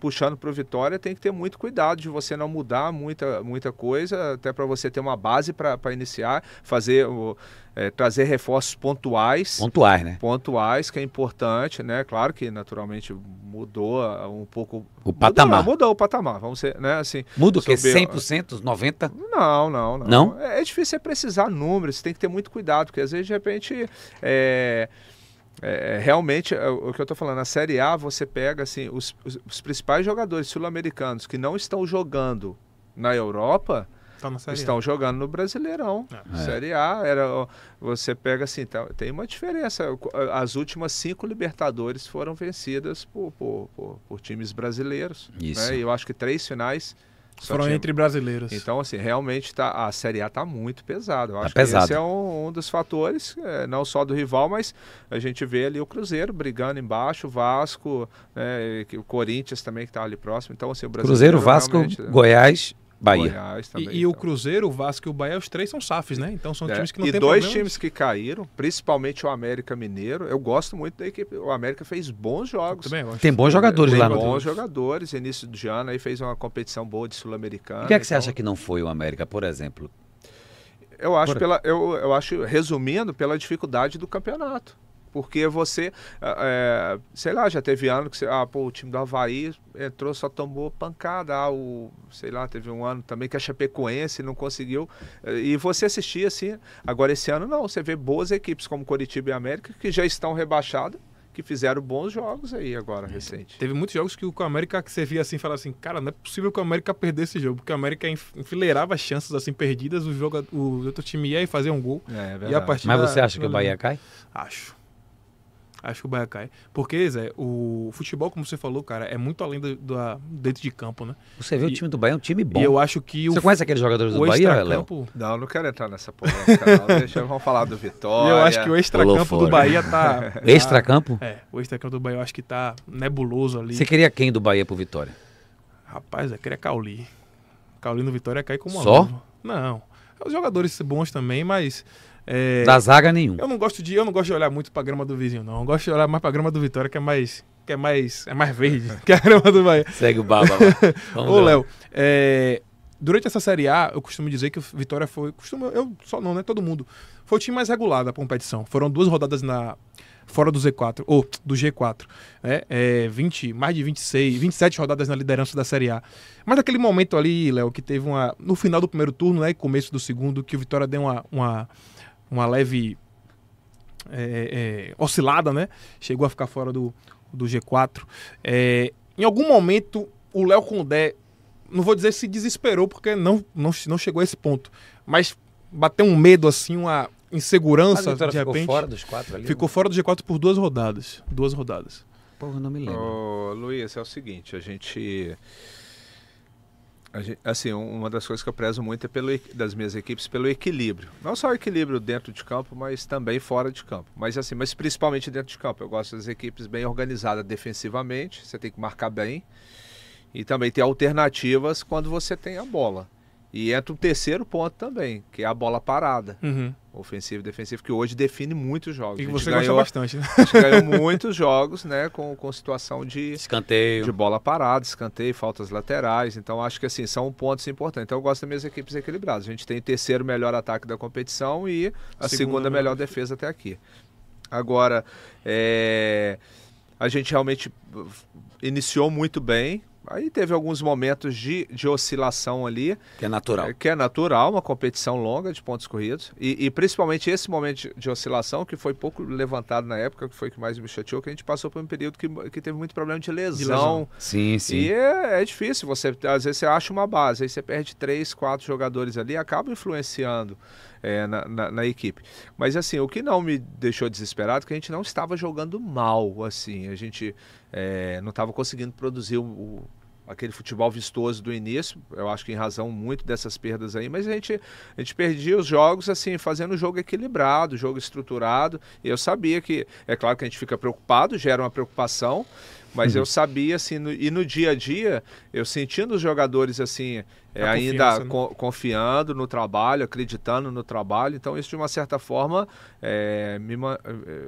puxando para o Vitória, tem que ter muito cuidado de você não mudar muita, muita coisa, até para você ter uma base para iniciar, fazer o, é, trazer reforços pontuais. Pontuais, né? Pontuais, que é importante, né? Claro que naturalmente mudou ah, um pouco O patamar. Mudou, mudou o patamar, vamos ser, né? Assim, Muda o quê? Sobre- 100%, 90%? não, não, não. Não? É, é difícil você precisar números, você tem que ter muito cuidado, porque às vezes, de repente, é, é, realmente, é, o que eu estou falando, na Série A, você pega assim, os, os- os principais jogadores sul-americanos que não estão jogando na Europa, Tá na série. A. estão jogando no Brasileirão. É. Série A, era, você pega assim, tá- tem uma diferença. As últimas cinco Libertadores foram vencidas por, por, por- por times brasileiros. Isso. Né? E eu acho que três finais só Foram tinha- entre brasileiros. então, assim, realmente tá, a Série A está muito pesada. Eu Tá acho pesado. que esse é um, um dos fatores, é, não só do rival, mas a gente vê ali o Cruzeiro brigando embaixo, o Vasco, né, que- o Corinthians também que está ali próximo. Então, assim, o Cruzeiro, brasileiro Vasco, realmente- Goiás, Bahia. Goiás E, também. e o então. Cruzeiro, o Vasco e o Bahia, os três são SAFs, né? Então são É, times que não e tem dois problemas. times que caíram, principalmente o América Mineiro. Eu gosto muito da equipe. O América fez bons jogos. Também, eu. Tem bons jogadores Tem lá no bons jogadores. Início de ano aí fez uma competição boa de sul-americana. O que é que você então- acha que não foi o América, por exemplo? Eu acho, Por- pela, eu, eu acho, resumindo, pela dificuldade do campeonato. Porque você, ah, é, sei lá, já teve ano que você, ah, pô, o time do Havaí entrou, só tomou pancada. Ah, o, sei lá, teve um ano também que a Chapecoense não conseguiu. eh, E você assistia assim. Agora, esse ano não, você vê boas equipes como Coritiba e América que já estão rebaixadas que fizeram bons jogos aí agora, recente. Teve muitos jogos que o América que você via assim, falava assim, cara, não é possível que o América perdesse esse jogo, porque o América enfileirava chances assim perdidas, o, jogo, o outro time ia e fazia um gol. É, é e a partida, Mas você acha que o Bahia cai? Acho. Acho que o Bahia cai. Porque, Zé, o futebol, como você falou, cara, é muito além do, do dentro de campo, né? Você vê E- o time do Bahia é um time bom. E eu acho que Você o, conhece aqueles jogadores do Bahia, Léo? Não, não quero entrar nessa polêmica, não. Deixa, vamos falar do Vitória. Eu acho que o extracampo do Bahia tá... tá- Extracampo? É, o extracampo do Bahia eu acho que tá nebuloso ali. Você queria quem do Bahia pro Vitória? Rapaz, eu queria Cauli. Cauli no Vitória cai como Só? luva. Não. Os jogadores bons também, mas... é, Da zaga nenhum. Eu não gosto de eu não gosto de olhar muito pra grama do vizinho, não. Eu gosto de olhar mais pra grama do Vitória, que é mais que é mais é mais verde que a grama do Bahia. Segue o baba. Ô. Léo, é, durante essa Série A, eu costumo dizer que o Vitória foi, costumo eu só não, né, todo mundo. Foi o time mais regular da competição. Foram duas rodadas na fora do Z4, ou do G4, né? É, 20, mais de 26, 27 rodadas na liderança da Série A. Mas naquele momento ali, Léo, que teve uma no final do primeiro turno, né, e começo do segundo, que o Vitória deu uma uma, uma leve é, é, oscilada, né? Chegou a ficar fora do, do G4. É, em algum momento, o Léo Condé, não vou dizer se desesperou, porque não, não, não chegou a esse ponto, mas bateu um medo, assim, uma insegurança, de ficou repente. fora dos quatro ali? Ficou fora do G4 por duas rodadas. Duas rodadas. Porra, não me lembro. Ô, Luiz, é o seguinte, a gente, Assim, um- uma das coisas que eu prezo muito é pelo, das minhas equipes pelo equilíbrio. Não só o equilíbrio dentro de campo, mas também fora de campo. Mas assim, mas principalmente dentro de campo. Eu gosto das equipes bem organizadas defensivamente, você tem que marcar bem. E também ter alternativas quando você tem a bola. E entra um terceiro ponto também, que é a bola parada, Uhum. ofensivo e defensivo, que hoje define muitos jogos. E você ganhou- bastante, né? a gente ganhou muitos jogos, né, com, com situação de, Escanteio. de bola parada, escanteio, faltas laterais. Então, acho que assim, são pontos importantes. Então, eu gosto das minhas equipes equilibradas. A gente tem o terceiro melhor ataque da competição e a Segunda segunda, melhor defesa até aqui. Agora, é, a gente realmente iniciou muito bem. Aí teve alguns momentos de, de oscilação ali. Que é natural. É, que é natural, uma competição longa de pontos corridos. E, e principalmente esse momento de, de oscilação, que foi pouco levantado na época, que foi o que mais me chateou, que a gente passou por um período que, que teve muito problema de lesão. lesão. Sim, sim. E é, é difícil, você às vezes você acha uma base, aí você perde três, quatro jogadores ali, acaba influenciando é, na, na- na equipe. Mas assim, o que não me deixou desesperado é que a gente não estava jogando mal, assim, a gente é, não estava conseguindo produzir o, o- aquele futebol vistoso do início, eu acho que em razão muito dessas perdas aí, mas a gente, a gente perdia os jogos assim, fazendo um jogo equilibrado, jogo estruturado, e eu sabia que, é claro que a gente fica preocupado, gera uma preocupação, mas eu sabia, assim, no- e no dia a dia, eu sentindo os jogadores, assim, é, ainda né? co- confiando no trabalho, acreditando no trabalho, então isso, de uma certa forma, é, me, é,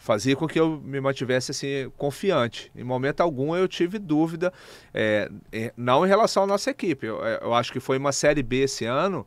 fazia com que eu me mantivesse, assim, confiante. Em momento algum eu tive dúvida, é, não em relação à nossa equipe, eu, é, eu acho que foi uma Série B esse ano,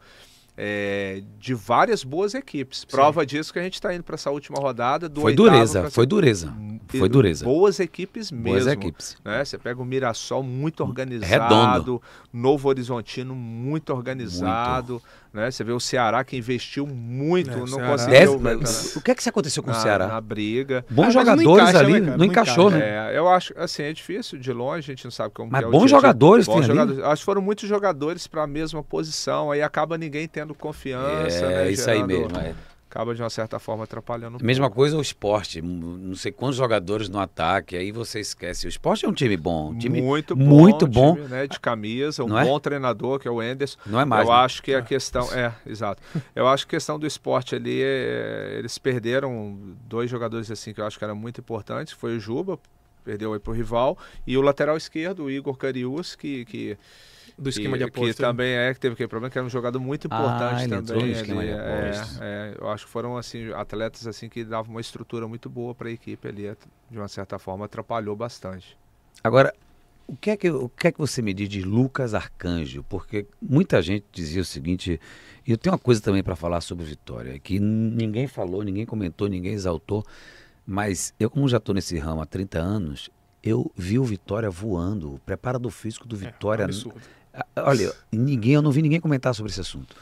é, de várias boas equipes. Prova disso que a gente está indo para essa última rodada do Foi dureza, pra- foi dureza. Foi dureza. Boas equipes mesmo. Boas equipes. Né? Você pega o Mirassol muito organizado, Novo Horizontino muito organizado, né? Você vê o Ceará que investiu muito, É, o não Ceará- conseguiu Dez- né, O que é que aconteceu com o na, Ceará? na briga. Bons Ah, jogadores encaixa, ali, né, cara? não Não encaixou, encaixa. né? É, eu acho, assim, é difícil de longe, a gente não sabe como Mas que é o bons jogadores Bons tem ali. jogadores. Acho que foram muitos jogadores para a mesma posição, aí acaba ninguém tendo confiança, É, né? isso aí gerando- mesmo. É. Acaba de uma certa forma atrapalhando Mesma pouco. coisa o esporte. m- Não sei quantos jogadores no ataque, aí você esquece. O esporte é um time bom. Um time muito bom, muito um bom. time, né, de camisa, um Não é? bom treinador que é o Enderson. Não é mais. eu né? acho que a questão é, exato. Eu acho que a questão do esporte ali, é, eles perderam dois jogadores assim que eu acho que eram muito importantes, foi o Juba, perdeu aí pro rival, e o lateral esquerdo, o Igor Carius, que que Do esquema que, de aposta. que também é que teve aquele problema que era um jogador muito Ah, importante ele entrou também. de é, é, eu acho que foram assim atletas assim que davam uma estrutura muito boa para a equipe ali, de uma certa forma atrapalhou bastante. Agora, o que, é que, o que é que você me diz de Lucas Arcanjo? Porque muita gente dizia o seguinte, e eu tenho uma coisa também para falar sobre o Vitória, que ninguém falou, ninguém comentou, ninguém exaltou, mas eu, como já estou nesse ramo há 30 anos, eu vi o Vitória voando, o preparo do físico do É, Vitória. absurdo. Ah, Olha, ninguém, eu não vi ninguém comentar sobre esse assunto.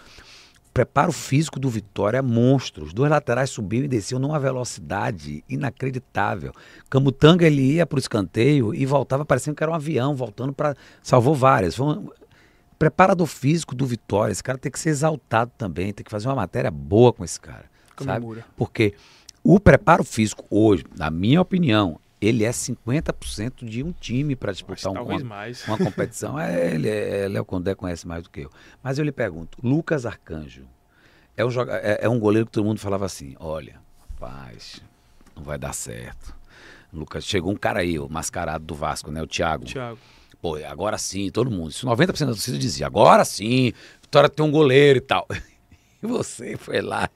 preparo físico do Vitória é monstro. Os dois laterais subiam e desciam numa velocidade inacreditável. Camutanga ele ia para o escanteio e voltava parecendo que era um avião, voltando para. Salvou várias. Foi um... Preparador físico do Vitória. Esse cara tem que ser exaltado também, tem que fazer uma matéria boa com esse cara. Sabe? Porque o preparo físico hoje, na minha opinião, ele é 50% de um time para disputar um, uma, uma, competição. É, ele é, Léo Condé conhece mais do que eu. Mas eu lhe pergunto, Lucas Arcanjo é um, é, é um goleiro que todo mundo falava assim, olha, rapaz, não vai dar certo. Lucas, chegou um cara aí, o mascarado do Vasco, né? O Thiago. Thiago. Pô, agora sim, todo mundo. Isso 90% da torcida dizia, agora sim, Vitória tem um goleiro e tal. E você foi lá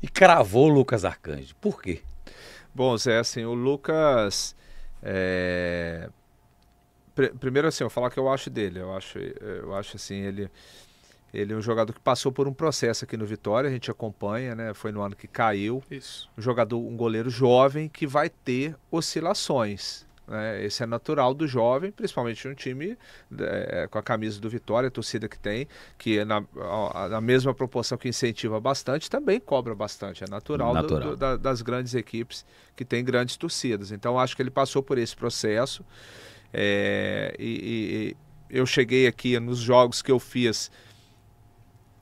e cravou o Lucas Arcanjo. Por quê? Bom, Zé, assim, o Lucas. É... Pr primeiro, assim, eu falar que eu acho dele. Eu acho, eu acho assim, ele. Ele é um jogador que passou por um processo aqui no Vitória, a gente acompanha, né? Foi no ano que caiu. Isso. Um jogador, um goleiro jovem que vai ter oscilações. Né? Esse é natural do jovem, principalmente um time é, com a camisa do Vitória, a torcida que tem, que na, na mesma proporção que incentiva bastante, também cobra bastante. É natural, natural. Do, do, da, das grandes equipes que têm grandes torcidas. Então acho que ele passou por esse processo. É, e, e eu cheguei aqui nos jogos que eu fiz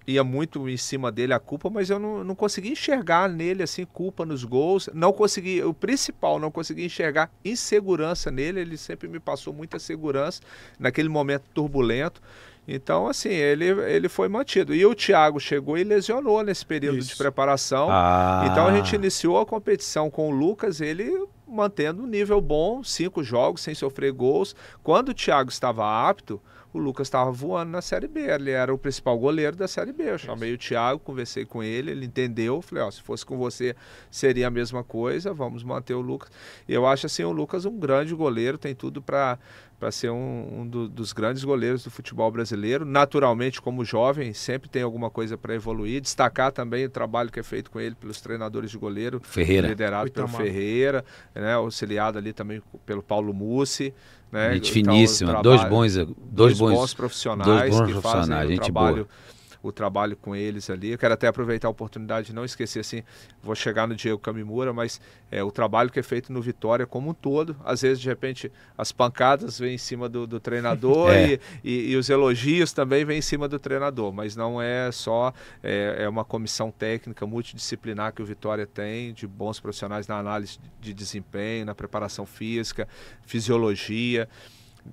ia muito em cima dele a culpa, mas eu não, não consegui enxergar nele assim culpa nos gols. Não consegui, o principal, não consegui enxergar insegurança nele. Ele sempre me passou muita segurança naquele momento turbulento. Então, assim, ele, ele foi mantido. E o Thiago chegou e lesionou nesse período Isso. de preparação. Ah. Então a gente iniciou a competição com o Lucas, ele mantendo um nível bom, cinco jogos sem sofrer gols. Quando o Thiago estava apto, o Lucas estava voando na Série B. Ele era o principal goleiro da Série B. Eu chamei o Thiago, conversei com ele, ele entendeu. Falei, ó, se fosse com você seria a mesma coisa, vamos manter o Lucas. Eu acho assim o Lucas um grande goleiro, tem tudo para para ser um, um do, dos grandes goleiros do futebol brasileiro. Naturalmente, como jovem, sempre tem alguma coisa para evoluir. Destacar também o trabalho que é feito com ele pelos treinadores de goleiro, Ferreira. liderado pelo Ferreira, né, auxiliado ali também pelo Paulo Mussi. Né, gente então, finíssima, trabalho, dois bons, dois, dois bons, bons profissionais dois bons que profissionais, fazem o trabalho boa o trabalho com eles ali. Eu quero até aproveitar a oportunidade de não esquecer assim, vou chegar no Diego Camimura, mas é, o trabalho que é feito no Vitória como um todo, às vezes de repente as pancadas vêm em cima do, do treinador é. e, e, e, os elogios também vêm em cima do treinador, mas não é só é, é, uma comissão técnica multidisciplinar que o Vitória tem de bons profissionais na análise de desempenho, na preparação física, fisiologia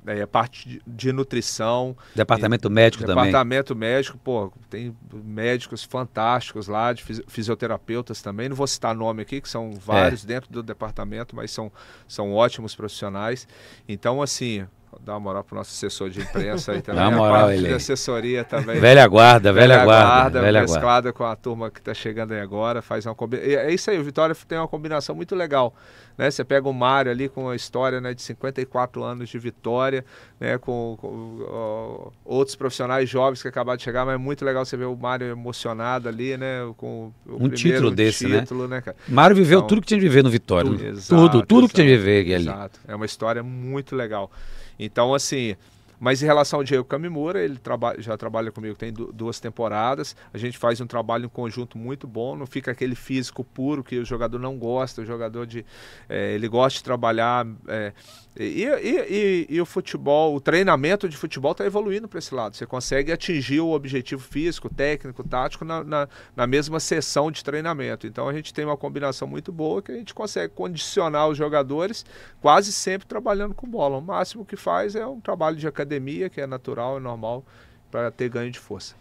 é, parte de, de, nutrição. Departamento e, médico departamento também. Departamento médico, pô, tem médicos fantásticos lá, de fisioterapeutas também. Não vou citar nome aqui, que são vários é. dentro do departamento, mas são, são ótimos profissionais. Então, assim, Dá uma moral pro nosso assessor de imprensa aí também. Dá uma moral ele. De assessoria também. Velha guarda, velha, velha guarda. guarda velha mesclada guarda. com a turma que está chegando aí agora. Faz uma combi... É isso aí, o Vitória tem uma combinação muito legal. Né? Você pega o Mário ali com a história né, de 54 anos de Vitória, né, com, com uh, outros profissionais jovens que acabaram de chegar, mas é muito legal você ver o Mário emocionado ali, né? Com o um título desse, né? título, né? né Mário viveu então, tudo que tinha de viver no Vitória. Tudo, exato, tudo, tudo exato, que tinha de viver ali. Exato. É uma história muito legal. Então, assim, mas em relação ao Diego Camimura, ele traba já trabalha comigo tem duas temporadas. A gente faz um trabalho em conjunto muito bom. Não fica aquele físico puro que o jogador não gosta. O jogador de é, ele gosta de trabalhar. É, e, e, e, e, o futebol, o treinamento de futebol está evoluindo para esse lado. Você consegue atingir o objetivo físico, técnico, tático na, na, na, mesma sessão de treinamento. Então a gente tem uma combinação muito boa que a gente consegue condicionar os jogadores quase sempre trabalhando com bola. O máximo que faz é um trabalho de academia, que é natural e normal, para ter ganho de força.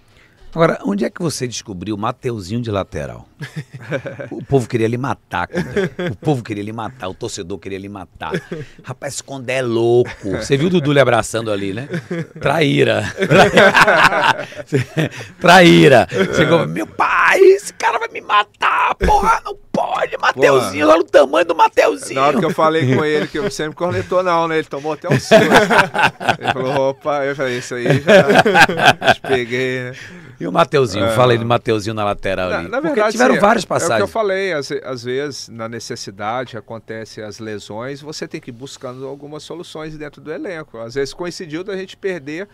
Agora, onde é que você descobriu o Mateuzinho de lateral? o povo queria lhe matar, Condé. O povo queria lhe matar, o torcedor queria lhe matar. Rapaz, Condé é louco. Você viu o Dudu lhe abraçando ali, né? Traíra. Traíra. Chegou, meu pai, esse cara vai me matar, porra, não pode, Mateuzinho, olha o tamanho do Mateuzinho. Na hora que eu falei com ele, que você me cornetou, não, né? Ele tomou até um susto. ele falou, opa, eu falei, isso aí já peguei, né? E o Mateuzinho, é... fala aí do Mateuzinho na lateral na, ali. Na verdade, Porque tiveram sim, várias passagens. É o que eu falei, às, às vezes, na necessidade, acontecem as lesões, você tem que ir buscando algumas soluções dentro do elenco. Às vezes coincidiu da gente perder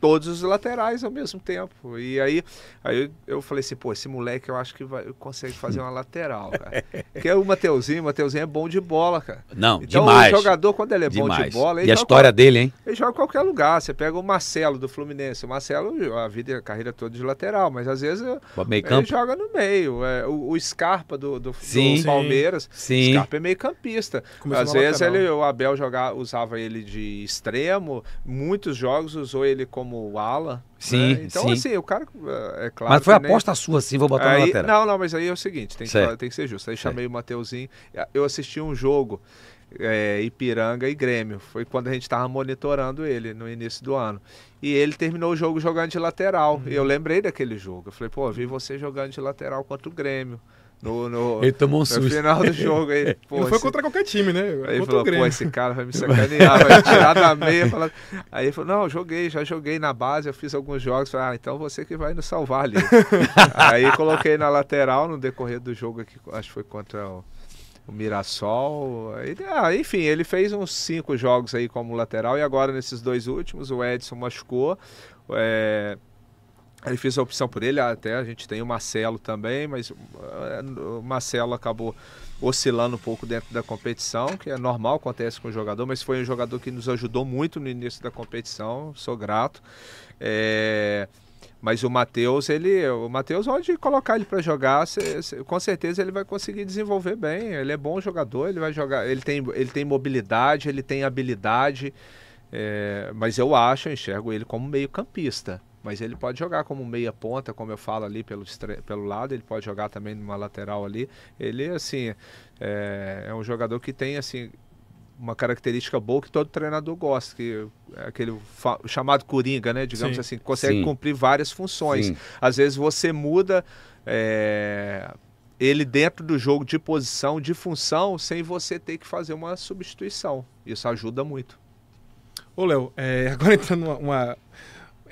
todos os laterais ao mesmo tempo. E aí, aí eu falei assim, pô, esse moleque eu acho que vai, consegue fazer uma lateral, cara. Porque é o Mateuzinho, o Mateuzinho é bom de bola, cara. Não, então, demais. o jogador, quando ele é demais. bom de bola... E a história dele, hein? Ele joga em qualquer lugar. Você pega o Marcelo do Fluminense. O Marcelo, a vida a carreira toda de lateral, mas às vezes meio campo. ele joga no meio. É, o, o Scarpa do, do, Sim. do Palmeiras, Sim. Scarpa é meio campista. Começou às vezes lateral. ele, o Abel joga, usava ele de extremo, muitos jogos usou ele como ala. Sim, né? Então, sim. assim, o cara, é claro. Mas foi nem- aposta sua, sim, vou botar na Aí, lateral. não, não, mas aí é o seguinte, tem que, Certo. falar- tem que ser justo. Aí chamei o Mateuzinho. Eu assisti um jogo, é, Ipiranga e Grêmio. Foi quando a gente estava monitorando ele no início do ano. E ele terminou o jogo jogando de lateral. Uhum. E eu lembrei daquele jogo. Eu falei, pô, eu vi você jogando de lateral contra o Grêmio. No, no, Ele tomou um no susto. final do jogo aí. Pô, não foi esse- contra qualquer time, né? Aí ele falou, pô, esse cara vai me sacanear, vai tirar da meia. falar- Aí ele falou, não, joguei, já joguei na base, eu fiz alguns jogos. Falei, ah, então você que vai nos salvar ali. Aí coloquei na lateral no decorrer do jogo aqui, acho que foi contra o, o Mirassol. Aí, ah, enfim, ele fez uns cinco jogos aí como lateral e agora nesses dois últimos o Edson machucou. É, Ele fez a opção por ele, até a gente tem o Marcelo também, mas eh, o Marcelo acabou oscilando um pouco dentro da competição, que é normal, acontece com o jogador, mas foi um jogador que nos ajudou muito no início da competição, sou grato. É, mas o Matheus, ele, o Matheus, onde colocar ele para jogar, cê- cê- com certeza ele vai conseguir desenvolver bem. Ele é bom jogador, ele vai jogar, ele tem, ele tem mobilidade, ele tem habilidade. é, mas eu acho, eu enxergo ele como meio campista. Mas ele pode jogar como meia ponta, como eu falo ali pelo, pelo lado, ele pode jogar também numa lateral ali. Ele, assim, é, é um jogador que tem, assim, uma característica boa que todo treinador gosta, que é aquele chamado coringa, né? Digamos Sim. assim, que consegue Sim. cumprir várias funções. Sim. Às vezes você muda é, ele dentro do jogo de posição, de função, sem você ter que fazer uma substituição. Isso ajuda muito. Ô, Léo, é, agora entrando numa, uma,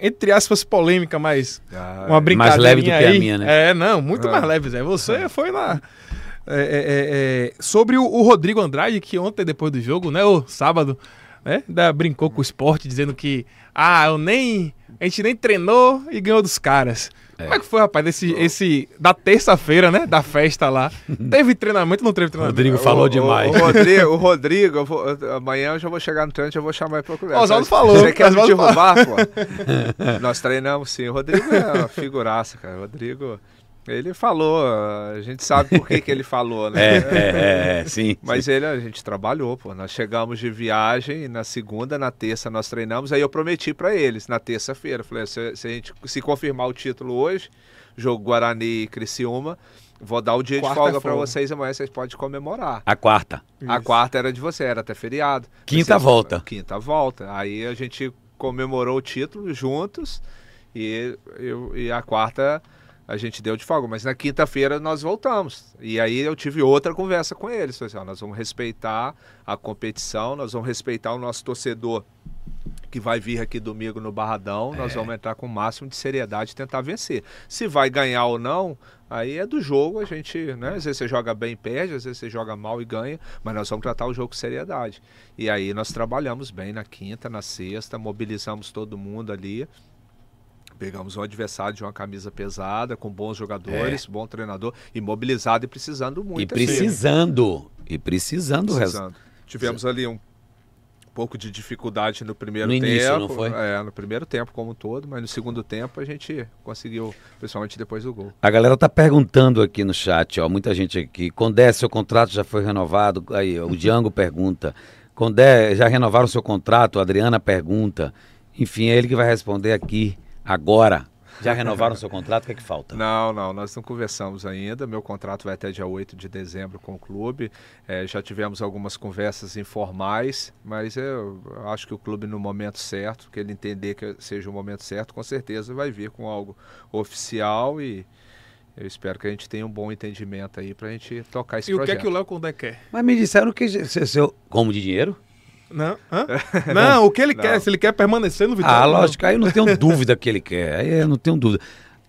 entre aspas, polêmica, mas Ah, uma brincadeira leve do que a minha, né? É, não, muito Ah. mais leve, Zé. Você foi na... é, é, é, é, sobre o, o Rodrigo Andrade, que ontem, depois do jogo, né, o sábado, né, ainda brincou com o esporte, dizendo que, ah, eu nem... A gente nem treinou e ganhou dos caras. Como é que foi, rapaz, esse, esse da terça-feira, né, da festa lá? Teve treinamento ou não teve treinamento? Rodrigo falou o, demais. O, o Rodrigo, o Rodrigo eu vou- eu- amanhã eu já vou chegar no treino, já vou chamar ele pra conversa. Oswaldo falou, Você quer me derrubar, pô? Nós treinamos sim. O Rodrigo é uma figuraça, cara. O Rodrigo, ele falou, a gente sabe por que, que ele falou, né? É, é, é, é, sim. Mas ele, a gente trabalhou, pô. Nós chegamos de viagem, na segunda, na terça nós treinamos. Aí eu prometi pra eles, na terça-feira. Falei, se, se a gente se confirmar o título hoje, jogo Guarani e Criciúma, vou dar o dia Quarta de folga é pra folga. vocês amanhã, vocês podem comemorar. A quarta. A Isso. quarta era de você, era até feriado. Quinta Vocês- volta. Quinta volta. Aí a gente comemorou o título juntos e, eu- e a quarta a gente deu de folga. Mas na quinta-feira nós voltamos. E aí eu tive outra conversa com eles. Assim, ó, nós vamos respeitar a competição, nós vamos respeitar o nosso torcedor que vai vir aqui domingo no Barradão, nós vamos entrar com o máximo de seriedade e tentar vencer. Se vai ganhar ou não, aí é do jogo, a gente, né? Às vezes você joga bem e perde, às vezes você joga mal e ganha, mas nós vamos tratar o jogo com seriedade. E aí nós trabalhamos bem na quinta, na sexta, mobilizamos todo mundo ali. Pegamos um adversário de uma camisa pesada, com bons jogadores, bom treinador, e mobilizado e precisando muito. E assim, né? precisando. E precisando. Precisando. Tivemos ali um pouco de dificuldade no primeiro No tempo. início, não foi? É, no primeiro tempo como um todo, mas no segundo tempo a gente conseguiu, principalmente depois do gol. A galera tá perguntando aqui no chat, ó, muita gente aqui. Condé, seu contrato já foi renovado? Aí, o Django pergunta. Condé, já renovaram seu contrato? A Adriana pergunta. Enfim, é ele que vai responder aqui agora. Já renovaram seu contrato? O que é que falta? Não, não, nós não conversamos ainda. Meu contrato vai até dia 8 de dezembro com o clube. É, já tivemos algumas conversas informais, mas eu acho que o clube, no momento certo, que ele entender que seja o momento certo, com certeza vai vir com algo oficial e eu espero que a gente tenha um bom entendimento aí para a gente tocar esse E o que projeto. é que o Léo Condé quer? Mas me disseram que se- seu, como de dinheiro? Não, Hã? não o que ele Não. quer, se ele quer permanecer no Vitória. Ah, não. lógico, aí eu não tenho dúvida que ele quer. Aí eu não tenho dúvida.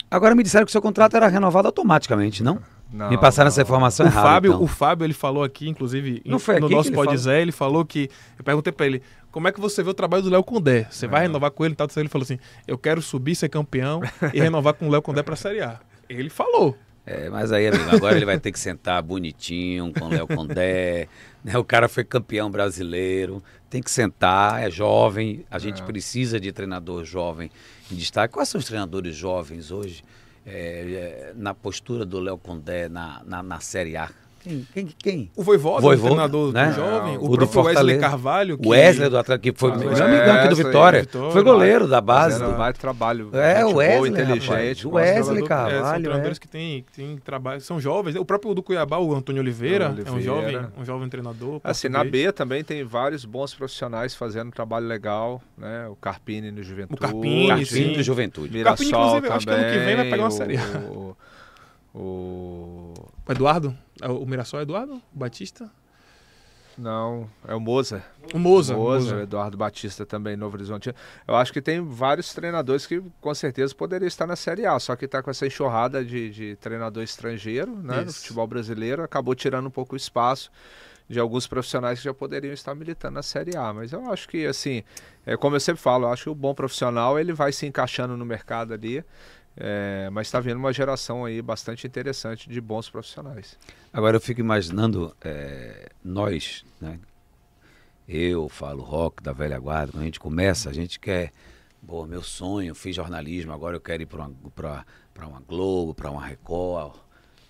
Agora me disseram que seu contrato era renovado automaticamente, não? Não, me passaram não. essa informação O errada. Fábio, então. o Fábio, ele falou aqui, inclusive, no nosso Pode? Zé, ele falou que. Eu perguntei pra ele: como é que você vê o trabalho do Léo Condé? Você vai renovar com ele e tal? Ele falou assim: eu quero subir, ser campeão e renovar com o Léo Condé pra Série A. Ele falou. É, mas aí, amigo, agora ele vai ter que sentar bonitinho com o Léo Condé. Né? O cara foi campeão brasileiro, tem que sentar, é jovem. A gente precisa de treinador jovem em destaque. Quais são os treinadores jovens hoje é, é, na postura do Léo Condé na, na, na Série A? Quem? Quem? quem? O Voivoda, Voivoda, o treinador né? do jovem. O, o do próprio Wesley Fortaleza. Carvalho. Que... O Wesley do Atlético, que foi Ah, meu amigão aqui do Vitória. Vitória. Foi goleiro da base. Do- baita trabalho. É, o boa, Wesley, inteligente. rapaz. O Wesley, jogador. cara. É, são Carvalho, treinadores é. que têm tem trabalho, são jovens. O próprio do Cuiabá, o Antônio Oliveira, é um Oliveira. jovem, um jovem treinador. Assim, na português. B também tem vários bons profissionais fazendo um trabalho legal, né? O Carpini no Juventude. O Carpini, Carpini sim. do Juventude. Mirassol Carpini, inclusive, acho que ano que também, vem vai pegar uma Série. O, o- O Eduardo? É O Mirassol é Eduardo? O Batista? Não, é o Moza. O Moza. Moza, Moza. o Eduardo Batista também, Novo Horizonte. Eu acho que tem vários treinadores que com certeza poderiam estar na Série A, só que está com essa enxurrada de, de treinador estrangeiro né, no futebol brasileiro, acabou tirando um pouco o espaço de alguns profissionais que já poderiam estar militando na Série A. Mas eu acho que, assim, é, como eu sempre falo, eu acho que o bom profissional ele vai se encaixando no mercado ali, é, mas está vindo uma geração aí bastante interessante de bons profissionais. Agora eu fico imaginando é, nós, né? Eu falo rock da velha guarda, quando a gente começa, a gente quer, pô, meu sonho, fiz jornalismo, agora eu quero ir para uma, pra- uma Globo, para uma Record,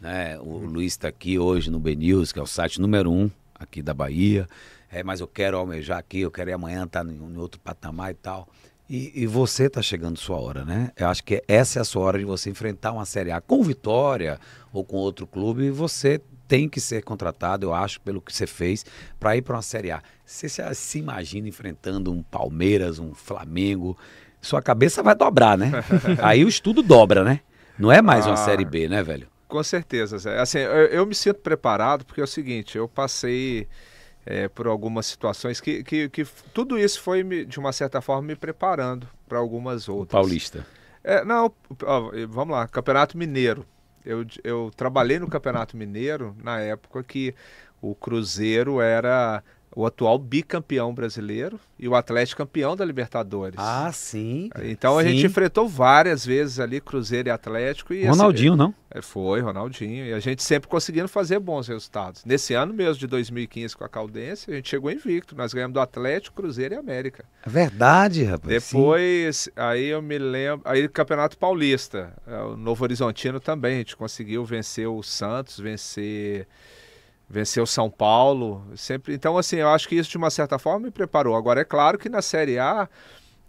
né? O Luiz está aqui hoje no BNews, que é o site número um aqui da Bahia, é, mas eu quero almejar aqui, eu quero ir amanhã estar em, em outro patamar e tal. E, e você está chegando sua hora, né? Eu acho que essa é a sua hora de você enfrentar uma Série A com Vitória ou com outro clube e você tem que ser contratado, eu acho, pelo que você fez, para ir para uma Série A. Você se, se imagina enfrentando um Palmeiras, um Flamengo, sua cabeça vai dobrar, né? Aí o estudo dobra, né? Não é mais uma Ah. Série B, né, velho? Com certeza, Zé. Assim, eu, eu me sinto preparado porque é o seguinte, eu passei é, por algumas situações que, que, que tudo isso foi, me- de uma certa forma, me preparando para algumas outras. Paulista. É, não, vamos lá, Campeonato Mineiro. Eu, eu trabalhei no Campeonato Mineiro na época que o Cruzeiro era o atual bicampeão brasileiro e o Atlético campeão da Libertadores. Ah, sim. então a sim. gente enfrentou várias vezes ali Cruzeiro e Atlético e assim, Ronaldinho, não? é, Foi, Ronaldinho. E a gente sempre conseguindo fazer bons resultados. Nesse ano mesmo, de 2015, com a Caldense, a gente chegou invicto. Nós ganhamos do Atlético, Cruzeiro e América. É verdade, rapaz. sim. Depois, aí eu me lembro. Aí, Campeonato Paulista. é, O Novo Horizontino também. A gente conseguiu vencer o Santos, vencer. Vencer o São Paulo. Sempre. Então, assim, eu acho que isso, de uma certa forma, me preparou. Agora, é claro que na Série A.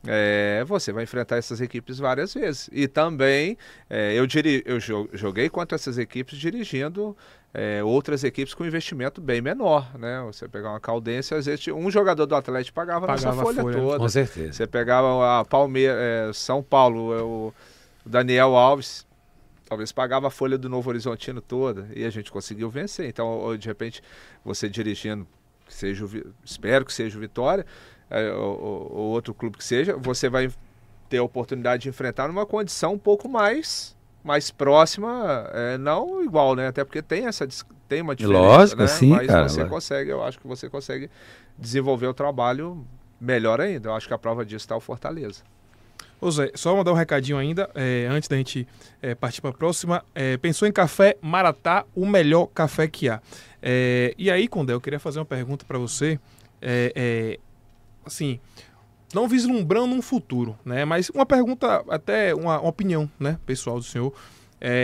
é, você vai enfrentar essas equipes várias vezes. E também é, eu, diri eu jo- joguei contra essas equipes dirigindo é, outras equipes com investimento bem menor. Né? Você pegar uma Caldense, às vezes um jogador do Atlético pagava, nossa Pagava folha, folha. toda. Com certeza. Você pegava a Palmeiras, São Paulo, é, o Daniel Alves, talvez pagava a folha do Novo Horizontino toda e a gente conseguiu vencer. Então, de repente, você dirigindo, que seja o espero que seja o Vitória, é, ou, ou- ou outro clube que seja, você vai ter a oportunidade de enfrentar numa condição um pouco mais mais próxima, é, não igual, né? Até porque tem essa tem uma diferença, Lógico, né? sim, Mas cara, você consegue, eu acho que você consegue desenvolver o trabalho melhor ainda. Eu acho que a prova disso está o Fortaleza. Ô Zé, só mandar um recadinho ainda, é, antes da gente é, partir para a próxima. É, pensou em café Maratá, o melhor café que há. É, e aí, Condé, eu queria fazer uma pergunta para você. É, é, assim, não vislumbrando um futuro, né? Mas uma pergunta, até uma, uma opinião, né, pessoal do senhor.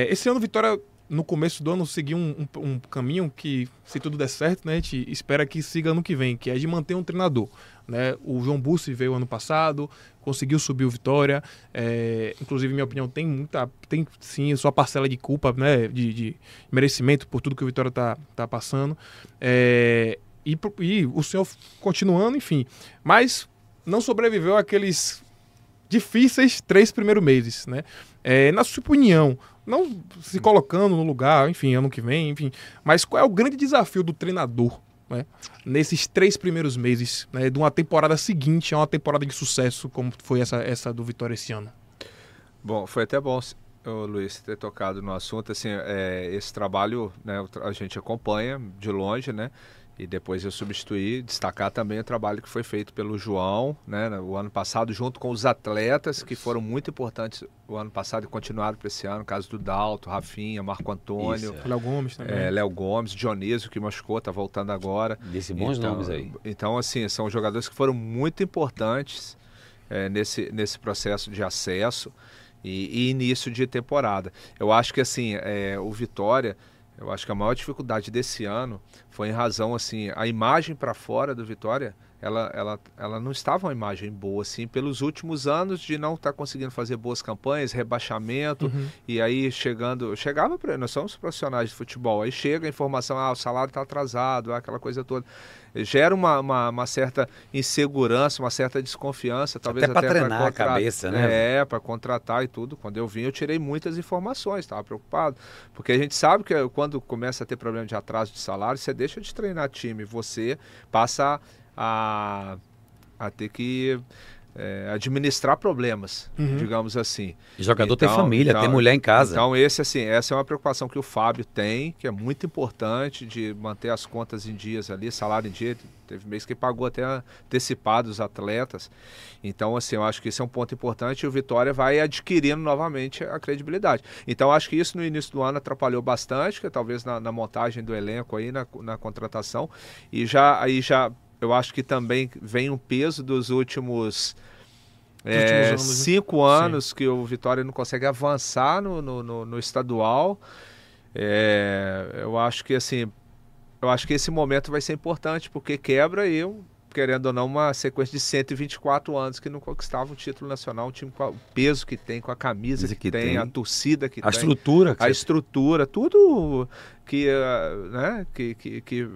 Esse ano, Vitória, no começo do ano, seguiu um, um- um caminho que, se tudo der certo, né, a gente espera que siga ano que vem, que é de manter um treinador. Né? O João Bussi veio ano passado, conseguiu subir o Vitória. é, inclusive, minha opinião, tem muita. Tem sim sua parcela de culpa, né? De, de merecimento por tudo que o Vitória tá, tá passando. É, e, e o senhor continuando, enfim. Mas não sobreviveu àqueles difíceis três primeiros meses, né? É, na sua opinião, não se colocando no lugar, enfim, ano que vem, enfim. Mas qual é o grande desafio do treinador, né? Nesses três primeiros meses, né? De uma temporada seguinte a uma temporada de sucesso, como foi essa, essa do Vitória esse ano. Bom, foi até bom, Luiz, ter tocado no assunto. Assim, é, esse trabalho né, a gente acompanha de longe, né? E depois eu substituí, destacar também o trabalho que foi feito pelo João, né, o ano passado, junto com os atletas que foram muito importantes o ano passado e continuaram para esse ano, caso do Dalto, Rafinha, Marco Antônio, Isso, é. Léo Gomes também. É, Léo Gomes, Dionísio que machucou, tá voltando agora. Desse bons então, nomes aí. Então, assim, são jogadores que foram muito importantes é, nesse, nesse processo de acesso e, e, início de temporada. Eu acho que, assim, é, o Vitória eu acho que a maior dificuldade desse ano foi em razão assim, a imagem para fora do Vitória, ela, ela, ela não estava uma imagem boa assim, pelos últimos anos de não estar tá conseguindo fazer boas campanhas, rebaixamento uhum. e aí chegando, chegava para nós somos profissionais de futebol, aí chega a informação, ah, o salário está atrasado, aquela coisa toda gera uma, uma, uma, certa insegurança, uma certa desconfiança, talvez até para treinar a cabeça, né? É, para contratar e tudo. Quando eu vim, eu tirei muitas informações, estava preocupado, porque a gente sabe que quando começa a ter problema de atraso de salário, você deixa de treinar time, você passa a, a ter que é, administrar problemas, uhum. digamos assim. O jogador então, tem família, então, tem mulher em casa. Então esse assim, essa é uma preocupação que o Fábio tem, que é muito importante de manter as contas em dias ali, salário em dia. Teve mês que pagou até antecipado os atletas. Então assim, eu acho que esse é um ponto importante e o Vitória vai adquirindo novamente a credibilidade. Então acho que isso no início do ano atrapalhou bastante, que talvez na, na montagem do elenco aí, na, na contratação e já aí já eu acho que também vem um peso dos últimos é, anos, né? cinco né? anos Sim. que o Vitória não consegue avançar no, no, no, no estadual. É, eu acho que assim, eu acho que esse momento vai ser importante porque quebra eu querendo ou não uma sequência de 124 anos que não conquistava um título nacional, um time com o peso que tem, com a camisa que, que tem, tem, a torcida que a tem, estrutura, a estrutura, tudo que, uh, né, que, que, que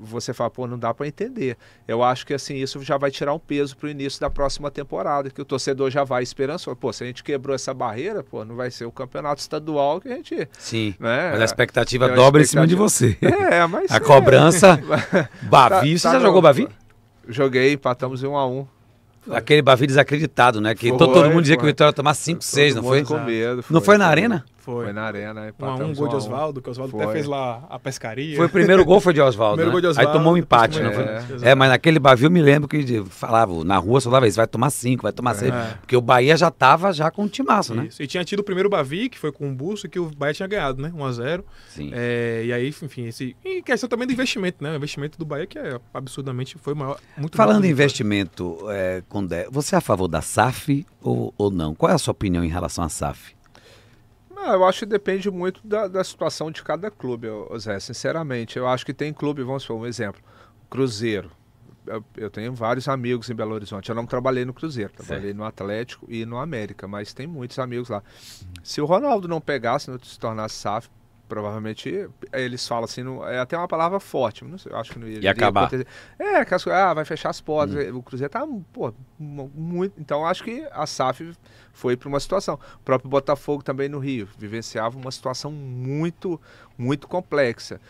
você fala, pô, não dá para entender. Eu acho que assim, isso já vai tirar um peso para o início da próxima temporada, que o torcedor já vai esperançoso. Pô, se a gente quebrou essa barreira, pô, não vai ser o campeonato estadual que a gente. Sim. Né, mas a expectativa dobra expectativa... em cima de você. É, mas. a é. cobrança. Bavi, tá, você tá já no... jogou Bavi? Joguei, empatamos em 1 um a 1 um. Aquele Bavi desacreditado, né? Que foi, todo, mundo dizia foi. que o Vitória ia tomar 5, 6, não foi? Com medo, foi, não foi na arena? Foi. Foi na arena. Um, um gol de Oswaldo, que o Oswaldo até fez lá a pescaria. Foi o primeiro gol foi de Oswaldo. né? Aí tomou um empate, não foi? É, mas naquele Bavi eu me lembro que falava, na rua só falava isso, vai tomar 5, vai tomar 6. É. Porque o Bahia já tava já com um timaço, né? E tinha tido o primeiro Bavi, que foi com o Busso, que o Bahia tinha ganhado, né? 1x0. Sim. É, e aí, enfim, esse. E questão também do investimento, né? O investimento do Bahia, que é absurdamente foi maior. Muito Falando em investimento, é, Condé, você é a favor da SAF ou, ou não? Qual é a sua opinião em relação à SAF? Não, eu acho que depende muito da, da situação de cada clube, Zé, sinceramente. Eu acho que tem clube, vamos por um exemplo, Cruzeiro. Eu, eu, tenho vários amigos em Belo Horizonte. Eu não trabalhei no Cruzeiro, trabalhei certo. no Atlético e no América, mas tem muitos amigos lá. Se o Ronaldo não pegasse, não se tornasse SAF, provavelmente eles falam assim, não, é até uma palavra forte, não sei, acho que não ia, ia acabar. Acontecer. É, que as, ah, vai fechar as portas. Hum. O Cruzeiro tá, pô, muito. Então acho que a SAF foi para uma situação. O próprio Botafogo também no Rio vivenciava uma situação muito, muito complexa.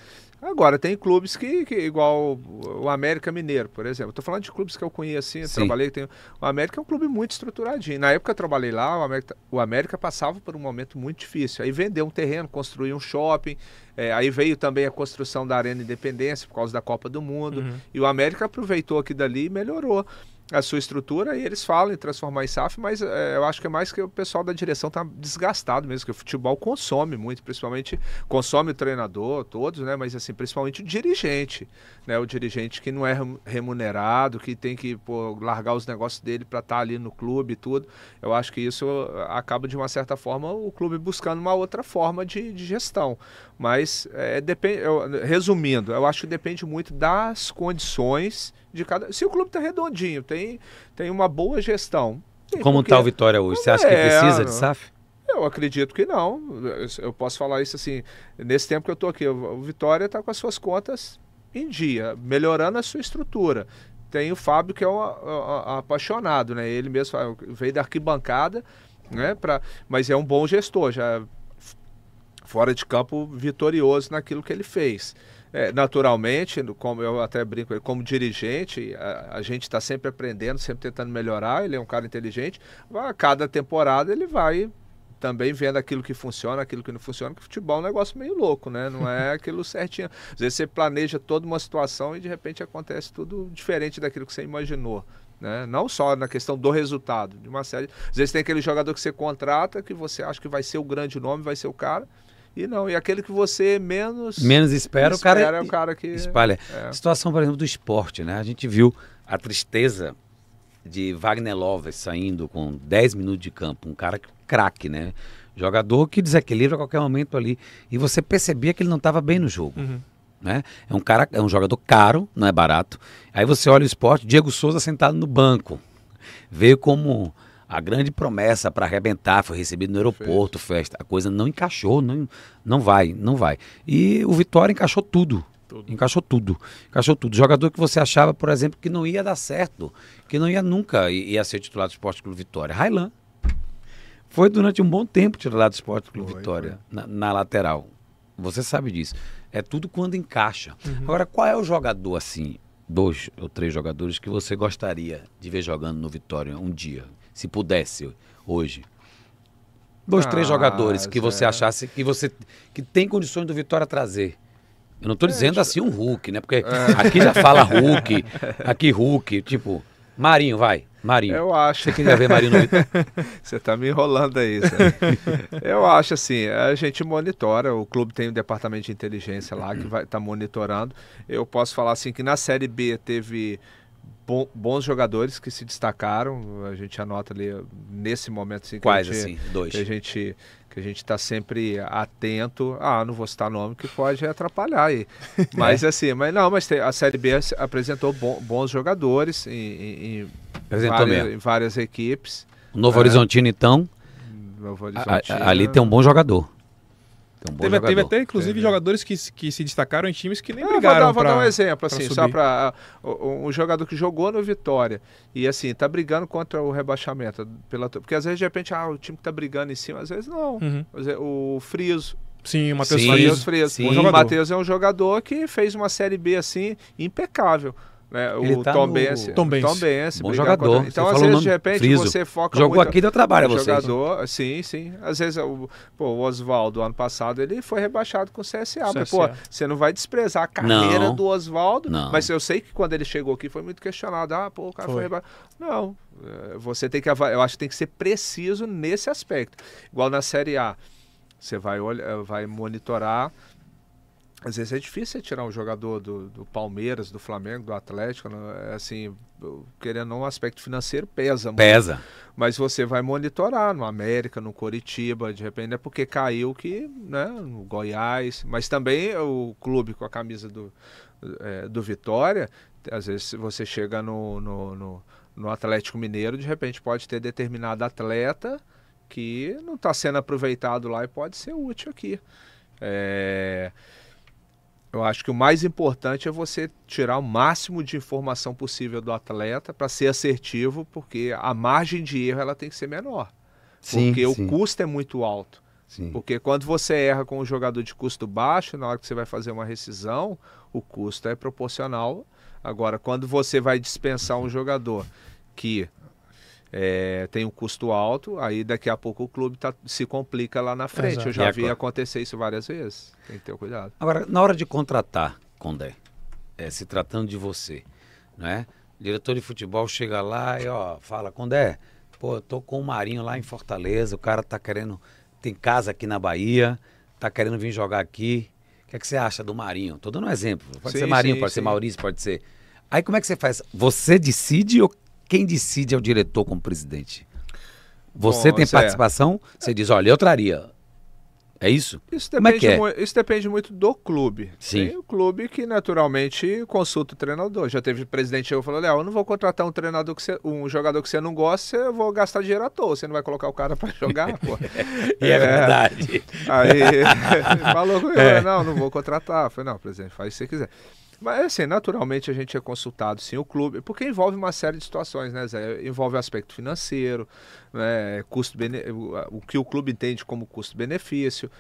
Agora, tem clubes que, que, igual o América Mineiro, por exemplo. Estou falando de clubes que eu conheço assim, eu trabalhei. Tem, o América é um clube muito estruturadinho. Na época eu trabalhei lá, o América, o América passava por um momento muito difícil. Aí vendeu um terreno, construiu um shopping. É, aí veio também a construção da Arena Independência por causa da Copa do Mundo. Uhum. E o América aproveitou aqui dali e melhorou a sua estrutura e eles falam em transformar em SAF, mas é, eu acho que é mais que o pessoal da direção está desgastado mesmo, que o futebol consome muito, principalmente consome o treinador, todos, né? Mas assim, principalmente o dirigente, né? O dirigente que não é remunerado, que tem que pô, largar os negócios dele para estar tá ali no clube e tudo. Eu acho que isso acaba de uma certa forma o clube buscando uma outra forma de, de gestão. Mas é, depende, eu, resumindo, eu acho que depende muito das condições de cada. Se o clube está redondinho, tem, tem uma boa gestão. Sim, Como está o Vitória hoje? Você acha que é, precisa de SAF? Eu acredito que não. Eu posso falar isso assim, nesse tempo que eu estou aqui, o Vitória está com as suas contas em dia, melhorando a sua estrutura. Tem o Fábio que é um, apaixonado, né? Ele mesmo veio da arquibancada, né? Pra, mas é um bom gestor, já fora de campo vitorioso naquilo que ele fez. É, naturalmente, como eu até brinco, como dirigente, a, a gente está sempre aprendendo, sempre tentando melhorar. Ele é um cara inteligente. A cada temporada ele vai também vendo aquilo que funciona, aquilo que não funciona, que futebol é um negócio meio louco, né? Não é aquilo certinho. Às vezes você planeja toda uma situação e de repente acontece tudo diferente daquilo que você imaginou. Né? Não só na questão do resultado, de uma série. Às vezes tem aquele jogador que você contrata, que você acha que vai ser o grande nome, vai ser o cara. E não, e aquele que você menos. Menos espera, o cara. é o cara que. Espalha. É. Situação, por exemplo, do esporte, né? A gente viu a tristeza de Wagner Love saindo com 10 minutos de campo. Um cara craque, né? Jogador que desequilibra a qualquer momento ali. E você percebia que ele não estava bem no jogo. Uhum. Né? É um cara, é um jogador caro, não é barato. Aí você olha o esporte, Diego Souza sentado no banco. Veio como a grande promessa para arrebentar, foi recebido no aeroporto, festa. A coisa não encaixou, não, não vai, não vai. E o Vitória encaixou tudo. Tudo. Encaixou tudo. Encaixou tudo. Jogador que você achava, por exemplo, que não ia dar certo, que não ia nunca ia ser titular do Esporte Clube Vitória. Railan. Foi durante um bom tempo titular do Esporte Clube foi, Vitória, foi. Na, na, lateral. Você sabe disso. É tudo quando encaixa. Uhum. Agora, qual é o jogador assim, dois ou três jogadores que você gostaria de ver jogando no Vitória um dia? Se pudesse hoje? Dois, ah, três jogadores que você achasse que você que tem condições do Vitória trazer. Eu não estou é, dizendo tipo... assim um Hulk, né? Porque é. aqui já fala Hulk, aqui Hulk, tipo, Marinho, vai. Marinho. Eu acho. Você queria ver Marinho no Você está me enrolando aí. Eu acho assim, a gente monitora, o clube tem um departamento de inteligência lá que vai tá monitorando. Eu posso falar assim que na Série B teve bons jogadores que se destacaram. A gente anota ali nesse momento assim, Quais gente, assim? Dois. Que a gente que a gente está sempre atento. Ah, não vou citar nome que pode atrapalhar aí. Mas é. assim, mas não, mas a Série B apresentou bons jogadores em, em, várias, em, várias, equipes. Novo é. Horizontino, então. Novo Horizontino. A, a, ali tem um bom jogador. Um teve, teve, até, inclusive, jogadores que, que se destacaram em times que nem ah, brigaram. Vou dar, vou dar um exemplo, assim, subir. só para uh, um jogador que jogou no Vitória e, assim, tá brigando contra o rebaixamento. Pela, porque às vezes, de repente, ah, o time que tá brigando em cima, às vezes não. Uhum. O Friso. Sim, o Matheus. Friso. O Matheus é um jogador que fez uma Série B, assim, impecável. Né? O tá Tom, no... Bense, Tom Bense. Tom Bense. Bom jogador. Contra... Então, às vezes, de repente, Friso. você foca Jogou muito... aqui, deu trabalho a vocês. Jogador, sim, sim. Às vezes, o, pô, o Oswaldo, ano passado, ele foi rebaixado com o CSA. CSA. Mas, pô, você não vai desprezar a carreira não. do Oswaldo. Mas eu sei que quando ele chegou aqui foi muito questionado. Ah, pô, o cara foi, foi rebaixado. Não, é, você tem que... Eu acho que tem que ser preciso nesse aspecto. Igual na Série A. Você vai, olhar, vai monitorar às vezes é difícil tirar um jogador do, do Palmeiras, do Flamengo, do Atlético, né? é assim, querendo um aspecto financeiro pesa. Pesa. Muito. Mas você vai monitorar no América, no Coritiba, de repente é porque caiu que, né, no Goiás, mas também o clube com a camisa do, é, do Vitória, às vezes você chega no, no, no, no Atlético Mineiro, de repente pode ter determinado atleta que não está sendo aproveitado lá e pode ser útil aqui. É... Eu acho que o mais importante é você tirar o máximo de informação possível do atleta para ser assertivo, porque a margem de erro ela tem que ser menor. Sim, porque sim. o custo é muito alto. Sim. Porque quando você erra com um jogador de custo baixo, na hora que você vai fazer uma rescisão, o custo é proporcional. Agora, quando você vai dispensar um jogador que é, tem um custo alto, aí daqui a pouco o clube tá, se complica lá na frente. Exato. Eu já vi acontecer isso várias vezes. Tem que ter cuidado. Agora, na hora de contratar, Condé, é, se tratando de você, né? O diretor de futebol chega lá e ó, fala, Condé, pô, eu tô com o Marinho lá em Fortaleza, o cara tá querendo, tem casa aqui na Bahia, tá querendo vir jogar aqui. O que, é que você acha do Marinho? Tô dando um exemplo. Pode sim, ser Marinho, sim, pode sim. ser Maurício, pode ser. Aí como é que você faz? Você decide ou quem decide é o diretor como presidente? Você Bom, tem participação? Você diz, olha, eu traria. É isso? Isso depende, é é? isso depende muito do clube. Sim. Tem o clube que naturalmente consulta o treinador. Já teve presidente que falou: Léo, eu não vou contratar um treinador que você, um jogador que você não gosta, eu vou gastar dinheiro à toa. Você não vai colocar o cara para jogar, pô. e é, é, verdade. Aí falou é. não, não vou contratar. Eu falei, não, presidente, faz o que você quiser. Mas assim, naturalmente a gente é consultado sim o clube, porque envolve uma série de situações, né, Zé? Envolve aspecto financeiro, né, custo o que o clube entende como custo-benefício.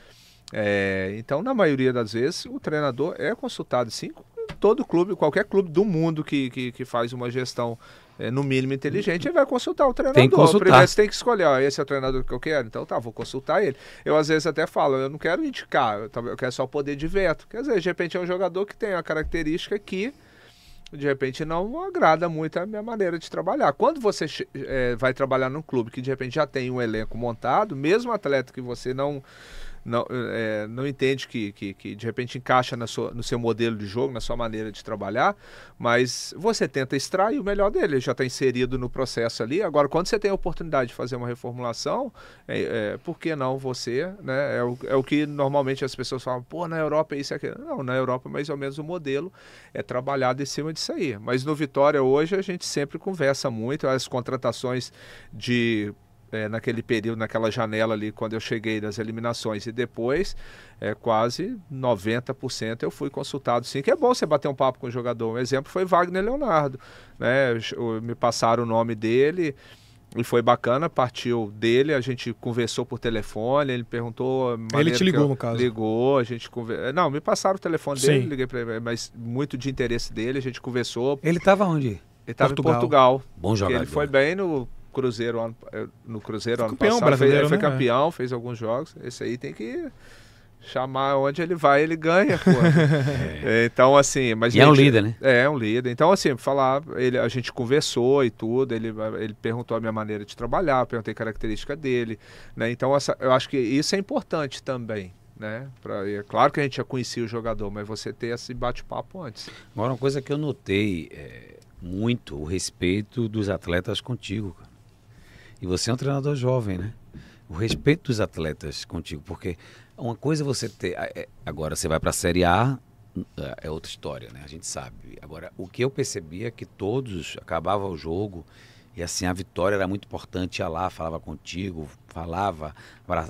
É, então, na maioria das vezes, o treinador é consultado sim, todo clube, qualquer clube do mundo que, que, que faz uma gestão é, no mínimo inteligente, ele vai consultar o treinador. Tem que consultar. Primeiro você tem que escolher, ó, esse é o treinador que eu quero, então tá, vou consultar ele. Eu às vezes até falo, eu não quero indicar, eu, quero só o poder de veto. Quer dizer, de repente é um jogador que tem a característica que de repente não agrada muito a minha maneira de trabalhar. Quando você é, vai trabalhar num clube que de repente já tem um elenco montado, mesmo atleta que você não não, é, não entende que, que, que, de repente encaixa na sua, no seu modelo de jogo, na sua maneira de trabalhar, mas você tenta extrair o melhor dele, ele já está inserido no processo ali. Agora, quando você tem a oportunidade de fazer uma reformulação, é, é, por que não você? Né? É, o, é o que normalmente as pessoas falam, pô, na Europa é isso e aquilo. Não, na Europa mais ou menos o modelo é trabalhado em cima disso aí. Mas no Vitória hoje a gente sempre conversa muito, as contratações de é, naquele período, naquela janela ali, quando eu cheguei das eliminações e depois, é, quase 90% eu fui consultado sim, que é bom você bater um papo com o jogador. Um exemplo foi Wagner Leonardo, né? Me passaram o nome dele e foi bacana, partiu dele, a gente conversou por telefone, ele perguntou... Ele te ligou, eu, no caso? Ligou, a gente conversou... Não, me passaram o telefone dele, Sim. liguei para ele, mas muito de interesse dele, a gente conversou. Ele estava onde? Ele estava em Portugal. Bom jogador. Ele foi bem no Cruzeiro eh, no Cruzeiro ano campeão passado. Brasileiro, foi, né? foi campeão, fez alguns jogos. Esse aí tem que chamar onde ele vai, ele ganha, pô. é. Então, assim, mas e é um líder, né? É, é um líder. Então, assim, falar, ele, a gente conversou e tudo, ele, ele perguntou a minha maneira de trabalhar, perguntei característica dele, né? Então, essa, eu acho que isso é importante também. Né? Pra, é claro que a gente já conhecia o jogador, mas você ter esse bate-papo antes. Agora, uma coisa que eu notei é, muito, o respeito dos atletas contigo, cara. E você é um treinador jovem, né? O respeito dos atletas contigo, porque uma coisa é você ter. É, agora você vai para a Série A, é, é outra história, né? A gente sabe. Agora, o que eu percebi é que todos acabava o jogo e assim a vitória era muito importante. Ia lá, falava contigo, falava.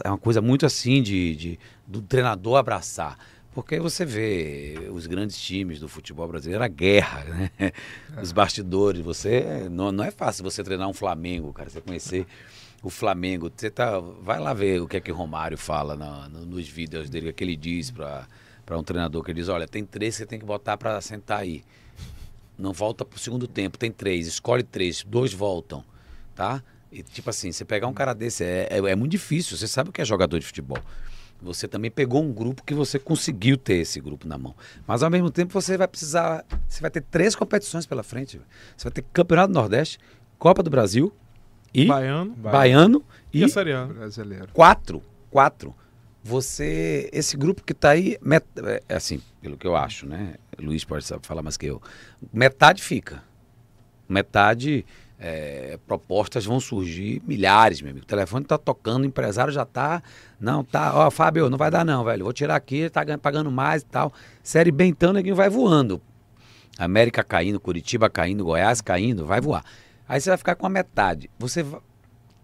É uma coisa muito assim de, de do treinador abraçar. Porque você vê os grandes times do futebol brasileiro, a guerra, né? É. Os bastidores. Você não, não é fácil você treinar um Flamengo, cara. Você conhecer o Flamengo. Você tá, vai lá ver o que é que Romário fala no, nos vídeos dele, o que ele diz para um treinador. Que ele diz: olha, tem três que você tem que botar para sentar aí. Não volta pro segundo tempo, tem três. Escolhe três, dois voltam, tá? E tipo assim, você pegar um cara desse é, é, é muito difícil. Você sabe o que é jogador de futebol. Você também pegou um grupo que você conseguiu ter esse grupo na mão. Mas ao mesmo tempo você vai precisar. Você vai ter três competições pela frente. Você vai ter Campeonato do Nordeste, Copa do Brasil e. Baiano. Baiano e. e Série A. Brasileiro. Quatro. Quatro. Você. Esse grupo que está aí. Met, é assim, pelo que eu acho, né? Luiz pode falar mais que eu. Metade fica. Metade é, propostas vão surgir milhares, meu amigo. O telefone está tocando, o empresário já está. Não, tá. Ó, Fábio, não vai dar não, velho. Vou tirar aqui, tá pagando mais e tal. Série B, então, neguinho vai voando. América caindo, Curitiba caindo, Goiás caindo, vai voar. Aí você vai ficar com a metade. Você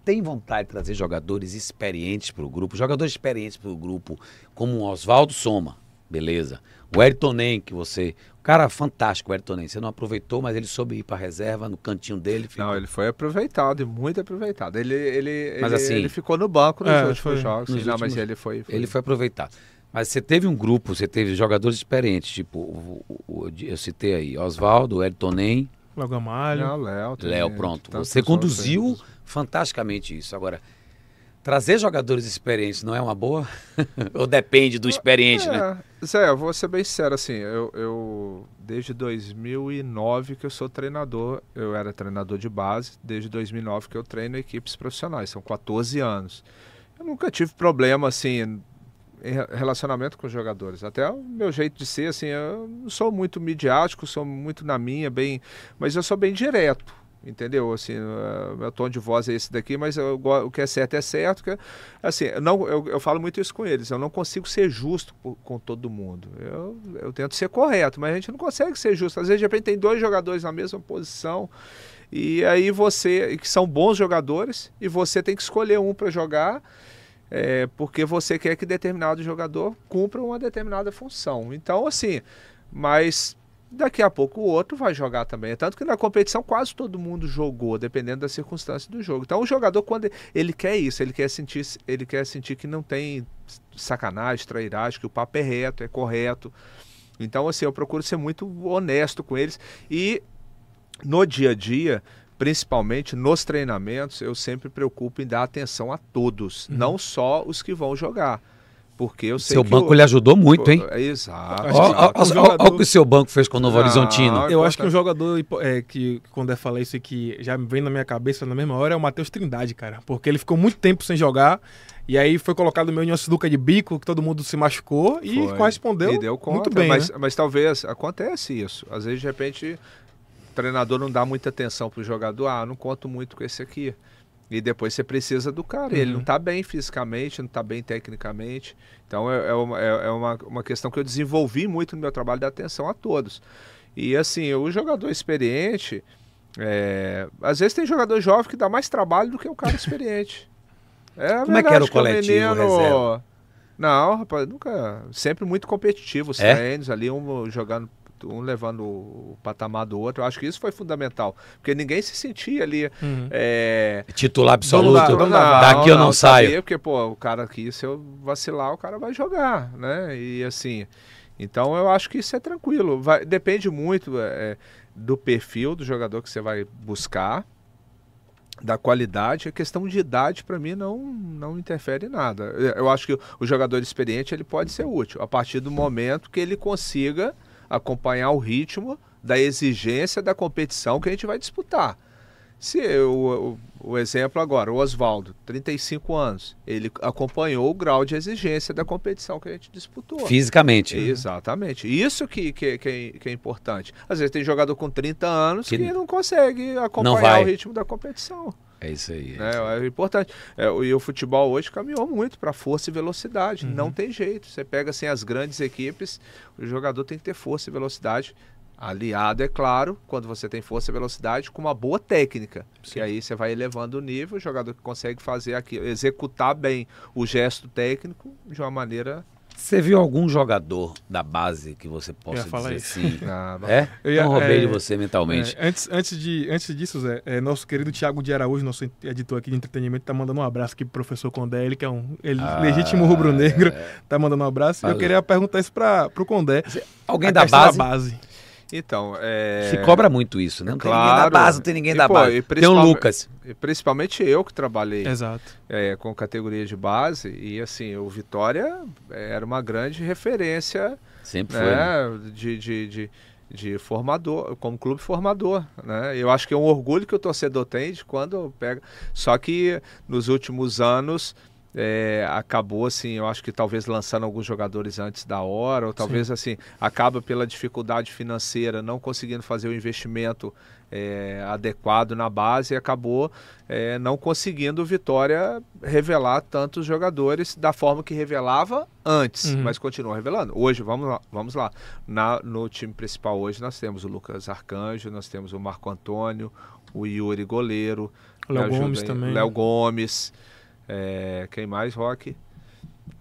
tem vontade de trazer jogadores experientes para o grupo, jogadores experientes para o grupo, como o Oswaldo Soma, beleza. O Ayrton Nem, que você. Cara, fantástico, o Ayrton. Você não aproveitou, mas ele soube ir para reserva no cantinho dele. Ficou... Não, ele foi aproveitado e muito aproveitado. Ele, ele, mas, ele, assim, ele ficou no banco nos é, últimos foi, jogos. Nos não, últimos... mas ele foi, foi, Ele foi aproveitado. Mas você teve um grupo, você teve jogadores experientes, tipo, o, o, o, eu citei aí, Oswaldo, Ayrton Nem. Léo Gamalho. Léo, Léo, pronto. Você conduziu fantasticamente isso. Agora, Trazer jogadores experientes não é uma boa? Ou depende do experiente, né? é, né? Zé, eu vou ser bem sincero, assim, eu, eu, desde 2009 que eu sou treinador, eu era treinador de base, desde 2009 que eu treino equipes profissionais, são 14 anos. Eu nunca tive problema, assim, em relacionamento com jogadores. Até o meu jeito de ser, assim, eu não sou muito midiático, sou muito na minha, bem, mas eu sou bem direto entendeu? Assim, meu tom de voz é esse daqui, mas eu, o que é certo é certo. Que, assim, não, eu, eu falo muito isso com eles. Eu não consigo ser justo com todo mundo. Eu, eu tento ser correto, mas a gente não consegue ser justo. Às vezes, de repente, tem dois jogadores na mesma posição e aí você, que são bons jogadores, e você tem que escolher um para jogar. É, porque você quer que determinado jogador cumpra uma determinada função. Então, assim, mas daqui a pouco o outro vai jogar também. Tanto que na competição quase todo mundo jogou, dependendo da circunstância do jogo. Então o jogador, quando ele quer isso, ele quer sentir, ele quer sentir que não tem sacanagem, trairagem, que o papo é reto, é correto. Então, assim, eu procuro ser muito honesto com eles. E no dia a dia, principalmente nos treinamentos, eu sempre preocupo em dar atenção a todos, uhum. não só os que vão jogar. Porque eu sei seu banco o... lhe ajudou muito, hein? Exato. Olha o que o seu banco fez com o Novo Horizontino. Eu acho que um jogador é, que, quando eu falei isso que já vem na minha cabeça na mesma hora, é o Matheus Trindade, cara. Porque ele ficou muito tempo sem jogar. E aí foi colocado meio em uma sinuca de bico, que todo mundo se machucou e foi. correspondeu e deu conta, muito bem. Mas, né? mas talvez acontece isso. Às vezes, de repente, o treinador não dá muita atenção pro jogador. Ah, não conto muito com esse aqui. E depois você precisa do cara. Uhum. Ele não está bem fisicamente, não está bem tecnicamente. Então é, é, uma, é, é uma, uma questão que eu desenvolvi muito no meu trabalho de atenção a todos. E assim, o jogador experiente, é, às vezes tem jogador jovem que dá mais trabalho do que o cara experiente. É Como verdade, é que era o coletivo? menino... Não, rapaz, nunca. Sempre muito competitivo os é? treinos ali, um jogando um levando o patamar do outro. Eu acho que isso foi fundamental, porque ninguém se sentia ali uhum. é... titular absoluto. Não, não, Daqui eu não, não saio. Sabia, porque pô, o cara aqui, se eu vacilar, o cara vai jogar, né? E assim, então eu acho que isso é tranquilo. Vai, depende muito é, do perfil do jogador que você vai buscar da qualidade, a questão de idade para mim não, não interfere em nada. Eu acho que o jogador experiente ele pode ser útil a partir do momento que ele consiga acompanhar o ritmo da exigência da competição que a gente vai disputar. Se o, o, o exemplo agora, o Oswaldo, 35 anos, ele acompanhou o grau de exigência da competição que a gente disputou. Fisicamente. Exatamente. Isso que, que, que, é, que é importante. Às vezes tem jogador com 30 anos que, que não consegue acompanhar o ritmo da competição. É isso aí. É, é importante. É, e o futebol hoje caminhou muito para força e velocidade. Uhum. Não tem jeito. Você pega assim as grandes equipes, o jogador tem que ter força e velocidade. Aliado, é claro, quando você tem força e velocidade, com uma boa técnica. Sim. Que aí você vai elevando o nível, o jogador que consegue fazer aqui, executar bem o gesto técnico de uma maneira você viu algum jogador da base que você possa dizer isso. assim? Ah, é? Eu ia, não roubei é, de você mentalmente. É, antes, antes, de, antes disso, Zé, é, nosso querido Thiago de Araújo, nosso editor aqui de entretenimento, tá mandando um abraço aqui pro professor Condé, ele que é um ele, ah, legítimo rubro-negro, é. tá mandando um abraço. Valeu. Eu queria perguntar isso para pro Condé. Alguém da base? da base? Então, é... Se cobra muito isso, né? Não claro. tem ninguém da base, não tem ninguém e, da pô, base. Tem o Lucas. Principalmente eu que trabalhei Exato. É, com categoria de base. E assim, o Vitória era uma grande referência. Sempre né, foi. Né? De, de, de, de, formador, como clube formador. Né? Eu acho que é um orgulho que o torcedor tem de quando pega. Só que nos últimos anos é, acabou assim, eu acho que talvez lançando alguns jogadores antes da hora, ou talvez Sim. assim, acaba pela dificuldade financeira, não conseguindo fazer o investimento é, adequado na base e acabou é, não conseguindo o Vitória revelar tantos jogadores da forma que revelava antes, uhum. mas continua revelando. Hoje, vamos lá, vamos lá. Na, no time principal hoje nós temos o Lucas Arcanjo, nós temos o Marco Antônio, o Yuri Goleiro, Léo Gomes também. Léo Gomes. É, quem mais, Rock?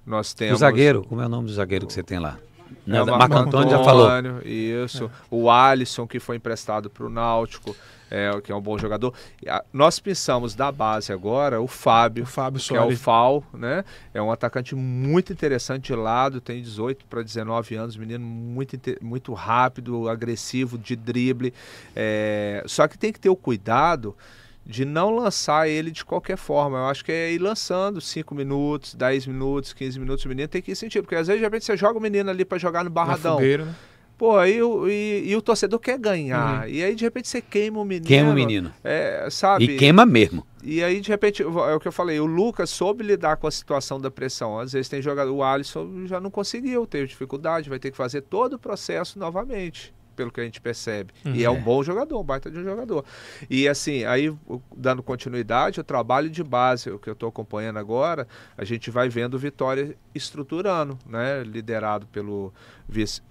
Nós temos. O zagueiro, como é o nome do zagueiro que você tem lá? Não, é, Marco, Antônio já falou. Isso. É. O Alisson, que foi emprestado para o Náutico, é, que é um bom jogador. Nós pensamos da base agora o Fábio, o Fábio que é o FAL, né? É um atacante muito interessante de lado, tem 18 para 19 anos, menino muito, muito rápido, agressivo, de drible. É, só que tem que ter o cuidado de não lançar ele de qualquer forma. Eu acho que é ir lançando 5 minutos, 10 minutos, 15 minutos o menino, tem que ir sentindo. Porque às vezes, de repente, você joga o menino ali para jogar no barradão. Fogueira, né? Pô, aí o, e, e, o torcedor quer ganhar. Uhum. E aí, de repente, você queima o menino. Queima o menino. É, sabe? E queima mesmo. E aí, de repente, é o que eu falei, o Lucas soube lidar com a situação da pressão. Às vezes tem jogador, o Alisson já não conseguiu, teve dificuldade, vai ter que fazer todo o processo novamente pelo que a gente percebe. Uhum. E é um bom jogador, um baita de um jogador. E assim, aí dando continuidade, o trabalho de base, o que eu estou acompanhando agora, a gente vai vendo Vitória estruturando, né? Liderado pelo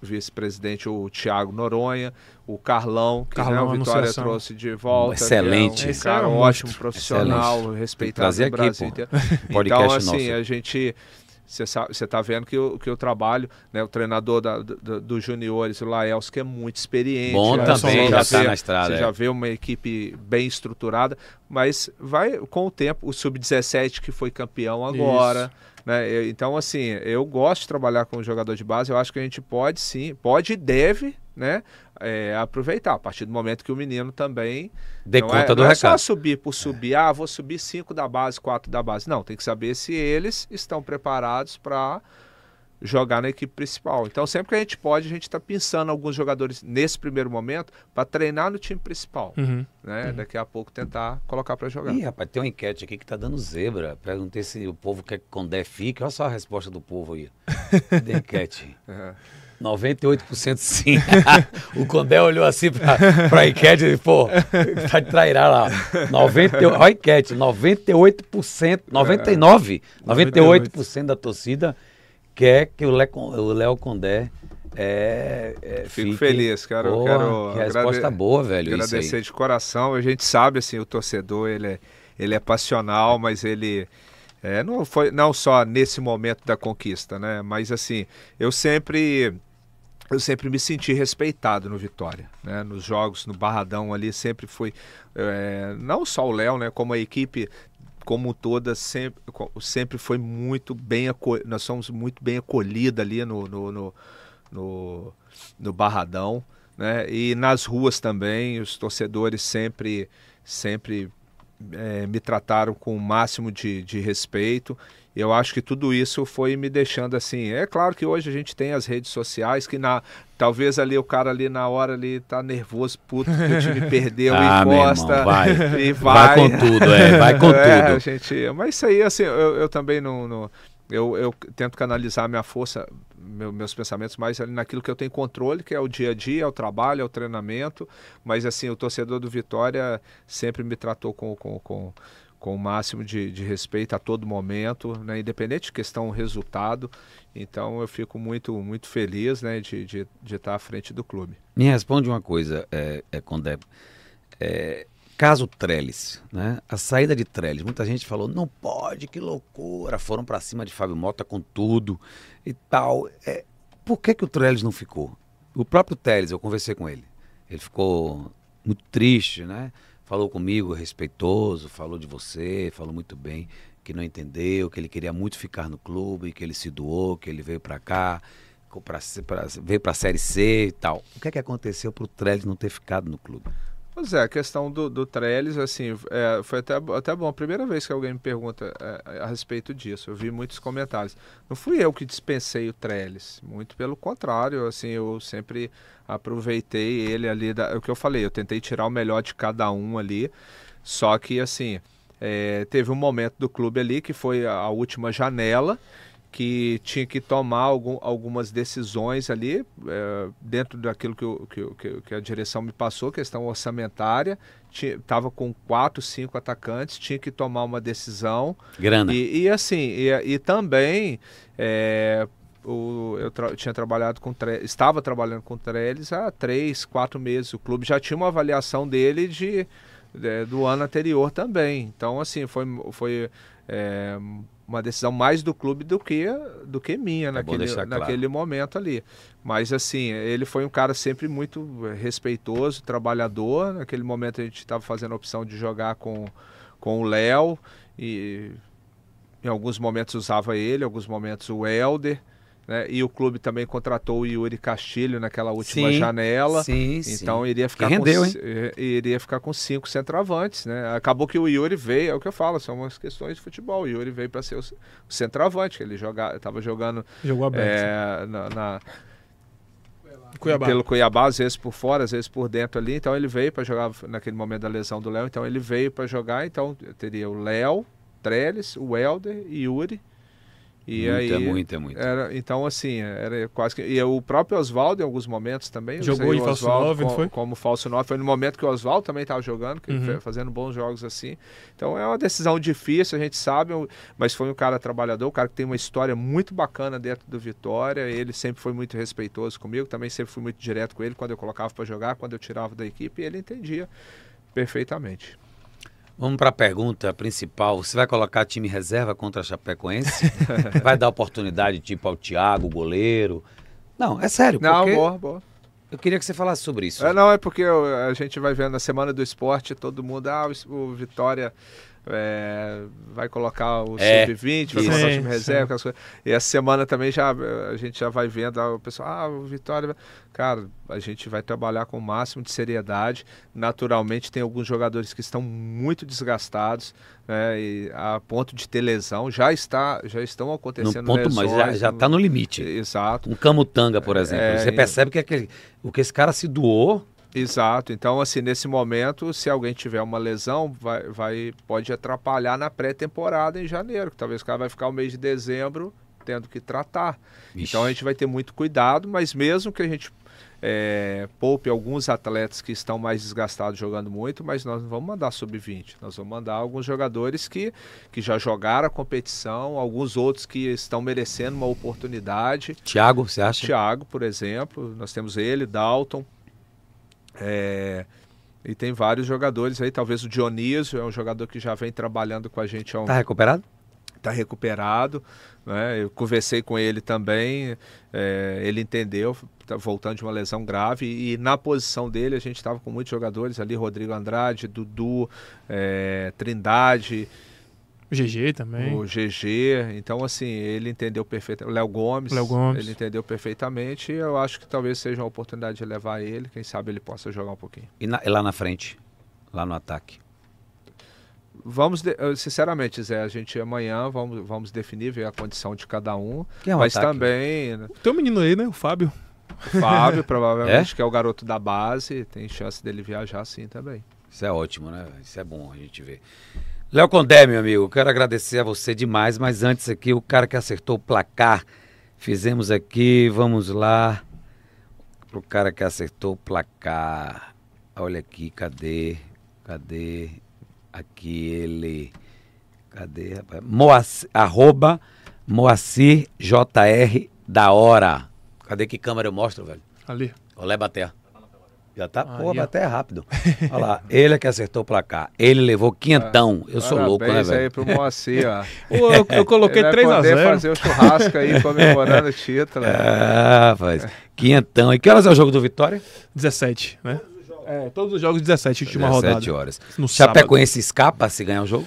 vice-presidente, o Thiago Noronha, o Carlão, que Carlão, né, o Vitória trouxe de volta. Excelente. É um, cara, um ótimo profissional, Excelente. respeitado no Brasil. Aqui, então, assim, nosso. a gente você está vendo que o, que o trabalho, né, o treinador da, do, dos juniores, o Laels, que é muito experiente. Bom né, também, já está na estrada. Você é. já vê uma equipe bem estruturada, mas vai com o tempo, o Sub-17 que foi campeão agora. Né? Então, assim, eu gosto de trabalhar com jogador de base, eu acho que a gente pode sim, pode e deve né, é, aproveitar, a partir do momento que o menino também. Dê não conta é, do não recado. é só subir por subir, ah, vou subir cinco da base, quatro da base. Não, tem que saber se eles estão preparados para jogar na equipe principal. Então, sempre que a gente pode, a gente está pensando alguns jogadores nesse primeiro momento para treinar no time principal. Uhum. Né? Uhum. Daqui a pouco tentar colocar para jogar. Ih, rapaz, tem uma enquete aqui que tá dando zebra. Perguntei se o povo quer que Condé fique. Olha só a resposta do povo aí. Da enquete. Uhum. 98% sim. o Condé olhou assim pra, pra enquete e pô, tá de trairá lá. 90, olha a enquete, 98%, 99, 98% da torcida quer que o Léo Condé é, é, Fico fique. feliz, cara. eu Pô, quero que resposta agrade- boa, velho. Agradecer de coração. A gente sabe, assim, o torcedor, ele é, ele é passional, mas ele é, não foi não só nesse momento da conquista, né? Mas assim, eu sempre eu sempre me senti respeitado no Vitória, né? Nos jogos, no Barradão ali, sempre foi é, não só o Léo, né? Como a equipe como toda sempre, sempre foi muito bem aco- nós somos muito bem acolhida ali no, no, no, no, no Barradão, né? E nas ruas também, os torcedores sempre sempre eh, me trataram com o máximo de, de respeito. Eu acho que tudo isso foi me deixando assim. É claro que hoje a gente tem as redes sociais que na talvez ali o cara ali na hora ali tá nervoso, puto, que o time perdeu Ah, e encosta irmão, vai. e Vai vai. com tudo, é, vai com É, tudo. gente, mas isso aí assim, eu, eu também não, não- eu, eu tento canalizar minha força, meu- meus pensamentos mais ali naquilo que eu tenho controle, que é o dia a dia, é o trabalho, é o treinamento. Mas assim, o torcedor do Vitória sempre me tratou com, com, com, com o máximo de, de respeito a todo momento, né? independente de questão resultado. Então eu fico muito, muito feliz né? de, de, de estar à frente do clube. Me responde uma coisa, é, é, Condé. É, caso Trellis, né? A saída de Trellis, muita gente falou, não pode, que loucura. Foram pra cima de Fábio Mota com tudo e tal. É, por que, que o Trellis não ficou? O próprio Trellis, eu conversei com ele. Ele ficou muito triste, né? Falou comigo, respeitoso, falou de você, falou muito bem, que não entendeu, que ele queria muito ficar no clube, que ele se doou, que ele veio pra cá, pra, pra, veio pra Série C e tal. O que é que aconteceu pro Trellis não ter ficado no clube? Pois é, a questão do, do Trellis, assim, é, foi até, até bom. A primeira vez que alguém me pergunta é, a respeito disso, eu vi muitos comentários. Não fui eu que dispensei o Trellis, muito pelo contrário, assim, eu sempre aproveitei ele ali, da, é o que eu falei, eu tentei tirar o melhor de cada um ali, só que, assim, é, teve um momento do clube ali que foi a, a última janela, que tinha que tomar algum, algumas decisões ali, é, dentro daquilo que, o- que, que, a direção me passou, questão orçamentária, estava com quatro, cinco atacantes, tinha que tomar uma decisão, Grana. e, e assim, e, e também é, o, eu tra- tinha trabalhado com estava trabalhando com Trellis há três, quatro meses. O clube já tinha uma avaliação dele de, de- do ano anterior também. Então, assim, foi, foi é, uma decisão mais do clube do que, do que minha É naquele, claro. naquele momento ali. Mas assim, ele foi um cara sempre muito respeitoso, trabalhador. Naquele momento a gente estava fazendo a opção de jogar com, com o Léo e em alguns momentos usava ele, em alguns momentos o Helder. Né? E o clube também contratou o Yuri Castilho naquela última Sim, janela. Sim, sim. Então iria ficar, Que rendeu, com, hein? eh, iria ficar com cinco centroavantes, né? Acabou que o Yuri veio, é o que eu falo, são umas questões de futebol. O Yuri veio para ser o, centroavante, que ele joga, estava jogando Jogou aberto. é, na, na- Cuiabá. pelo Cuiabá, às vezes por fora, às vezes por dentro ali. Então ele veio para jogar naquele momento da lesão do Léo. Então ele veio para jogar. Então teria o Léo, Trellis, o Helder e Yuri. E muito, aí, é muito, é muito. Era, então, assim, era quase que. E o próprio Oswaldo, em alguns momentos também. Jogou o falso Oswaldo nove, não foi? Como falso 9. Foi no momento que o Oswaldo também estava jogando, que Uhum. fazendo bons jogos assim. Então é uma decisão difícil, a gente sabe, mas foi um cara trabalhador, um cara que tem uma história muito bacana dentro do Vitória. Ele sempre foi muito respeitoso comigo, também sempre fui muito direto com ele quando eu colocava para jogar, quando eu tirava da equipe, e ele entendia perfeitamente. Vamos para a pergunta principal. Você vai colocar time reserva contra a Chapecoense? vai dar oportunidade tipo ao Thiago, goleiro? Não, é sério. Não, boa, boa. Eu queria que você falasse sobre isso. É, não, é porque a gente vai vendo na Semana do Esporte, todo mundo, ah, o Vitória é, vai colocar o é, sub-20, vai colocar o time reserva, E essa semana também já a gente já vai vendo ah, o pessoal, ah, o Vitória. Cara, a gente vai trabalhar com o máximo de seriedade. Naturalmente, tem alguns jogadores que estão muito desgastados, né, e a ponto de ter lesão. Já está, já estão acontecendo no ponto, lesões. Mas já está no limite. Exato. Um camutanga, por exemplo. É, Você percebe que aquele, o que esse cara se doou Exato. Então, assim, nesse momento, se alguém tiver uma lesão, vai, vai pode atrapalhar na pré-temporada em janeiro, que talvez o cara vai ficar o mês de dezembro tendo que tratar. Ixi. Então a gente vai ter muito cuidado, mas mesmo que a gente é, poupe alguns atletas que estão mais desgastados jogando muito, mas nós não vamos mandar sub-20. Nós vamos mandar alguns jogadores que, que já jogaram a competição, alguns outros que estão merecendo uma oportunidade. Thiago, você acha? Thiago, por exemplo, nós temos ele, Dalton. É, e tem vários jogadores aí, talvez o Dionísio é um jogador que já vem trabalhando com a gente há um... Tá recuperado? Tá recuperado, né? Eu conversei com ele também, é, ele entendeu, tá voltando de uma lesão grave e, e na posição dele a gente estava com muitos jogadores ali, Rodrigo Andrade, Dudu, é, Trindade, o GG também. O GG. Então, assim, ele entendeu perfeitamente. O Léo Gomes. Léo Gomes. Ele entendeu perfeitamente. E eu acho que talvez seja uma oportunidade de levar ele. Quem sabe ele possa jogar um pouquinho. E, na, e lá na frente? Lá no ataque? Vamos, de, sinceramente, Zé, a gente amanhã vamos, vamos definir, ver a condição de cada um. Quem é mas ataque? também. Tem um menino aí, né? O Fábio. O Fábio, provavelmente, é? que é o garoto da base. Tem chance dele viajar sim também. Isso é ótimo, né? Isso é bom a gente ver. Léo Condé, meu amigo, quero agradecer a você demais, mas antes aqui, o cara que acertou o placar, fizemos aqui, vamos lá, pro cara que acertou o placar. Olha aqui, cadê? Cadê? Aqui ele. Cadê, rapaz? Moacir, arroba Moacir JR da hora. Cadê que câmera eu mostro, velho? Ali. Olé bater. Já tá, ah, pô, até rápido. Olha lá, ele é que acertou o placar. Ele levou quinhentão. Eu sou louco, né, velho? aí pro Moacir, ó. eu, eu coloquei 3x0. fazer o churrasco aí, comemorando o título. Ah, rapaz. Quinhentão. E que horas é o jogo do Vitória? 17, né? É, todos os jogos 17, última 17 rodada. 17 horas. No Chapecoense escapa se ganhar o jogo?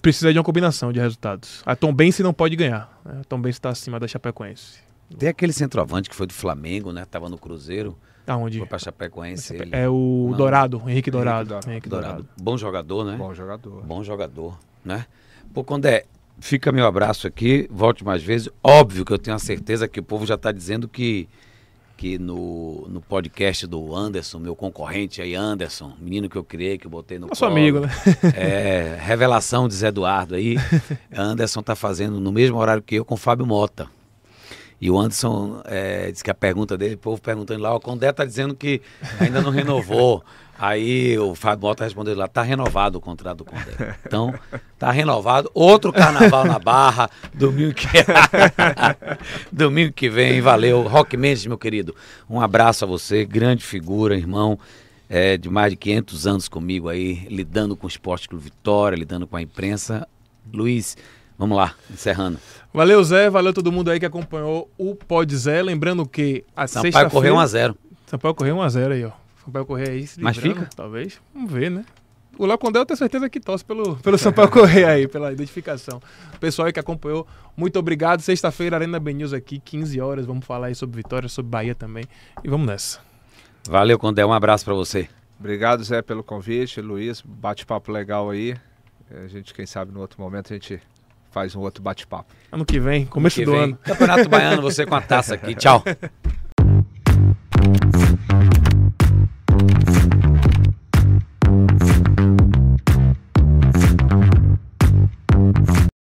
Precisa de uma combinação de resultados. A Tom Bense não pode ganhar. Né? A Tom Bense está acima da Chapecoense. Tem aquele centroavante que foi do Flamengo, né? Tava no Cruzeiro. Aonde? Foi pra Chapecoense. Ele... É o Não. Dourado, Henrique Dourado. Henrique, Henrique Dourado. Dourado. Bom jogador, né? Bom jogador. Bom jogador, né? Pô, Condé, fica meu abraço aqui, volte mais vezes. Óbvio que eu tenho a certeza que o povo já está dizendo que, que no, no podcast do Anderson, meu concorrente aí, Anderson, menino que eu criei, que eu botei no Nosso colo, amigo, né? É, revelação de Zé Eduardo aí. Anderson tá fazendo no mesmo horário que eu com o Fábio Mota. E o Anderson é, disse que a pergunta dele, o povo perguntando lá, o Condé tá dizendo que ainda não renovou. Aí o Fábio Mota respondeu lá, tá renovado o contrato do Condé. Então, tá renovado. Outro carnaval na Barra, domingo que, domingo que vem, valeu. Rock Mendes, meu querido, um abraço a você, grande figura, irmão, é, de mais de 500 anos comigo aí, lidando com o Esporte Clube Vitória, lidando com a imprensa. Luiz, Vamos lá, encerrando. Valeu, Zé. Valeu todo mundo aí que acompanhou o Pod Zé. Lembrando que a sexta-feira... Sampaio correu 1x0. Sampaio correu 1x0 aí, ó. Sampaio correr aí se Mas fica? Talvez. Vamos ver, né? O Léo Condé eu tenho certeza que torce pelo, pelo Sampaio correr aí, pela identificação. O pessoal aí que acompanhou, muito obrigado. Sexta-feira, Arena Ben News aqui, 15 horas. Vamos falar aí sobre Vitória, sobre Bahia também. E vamos nessa. Valeu, Condé. Um abraço para você. Obrigado, Zé, pelo convite. Luiz, bate-papo legal aí. A gente, quem sabe, no outro momento a gente faz um outro bate-papo. Ano que vem, começo ano que do vem. ano. Campeonato Baiano, você com a taça aqui. Tchau.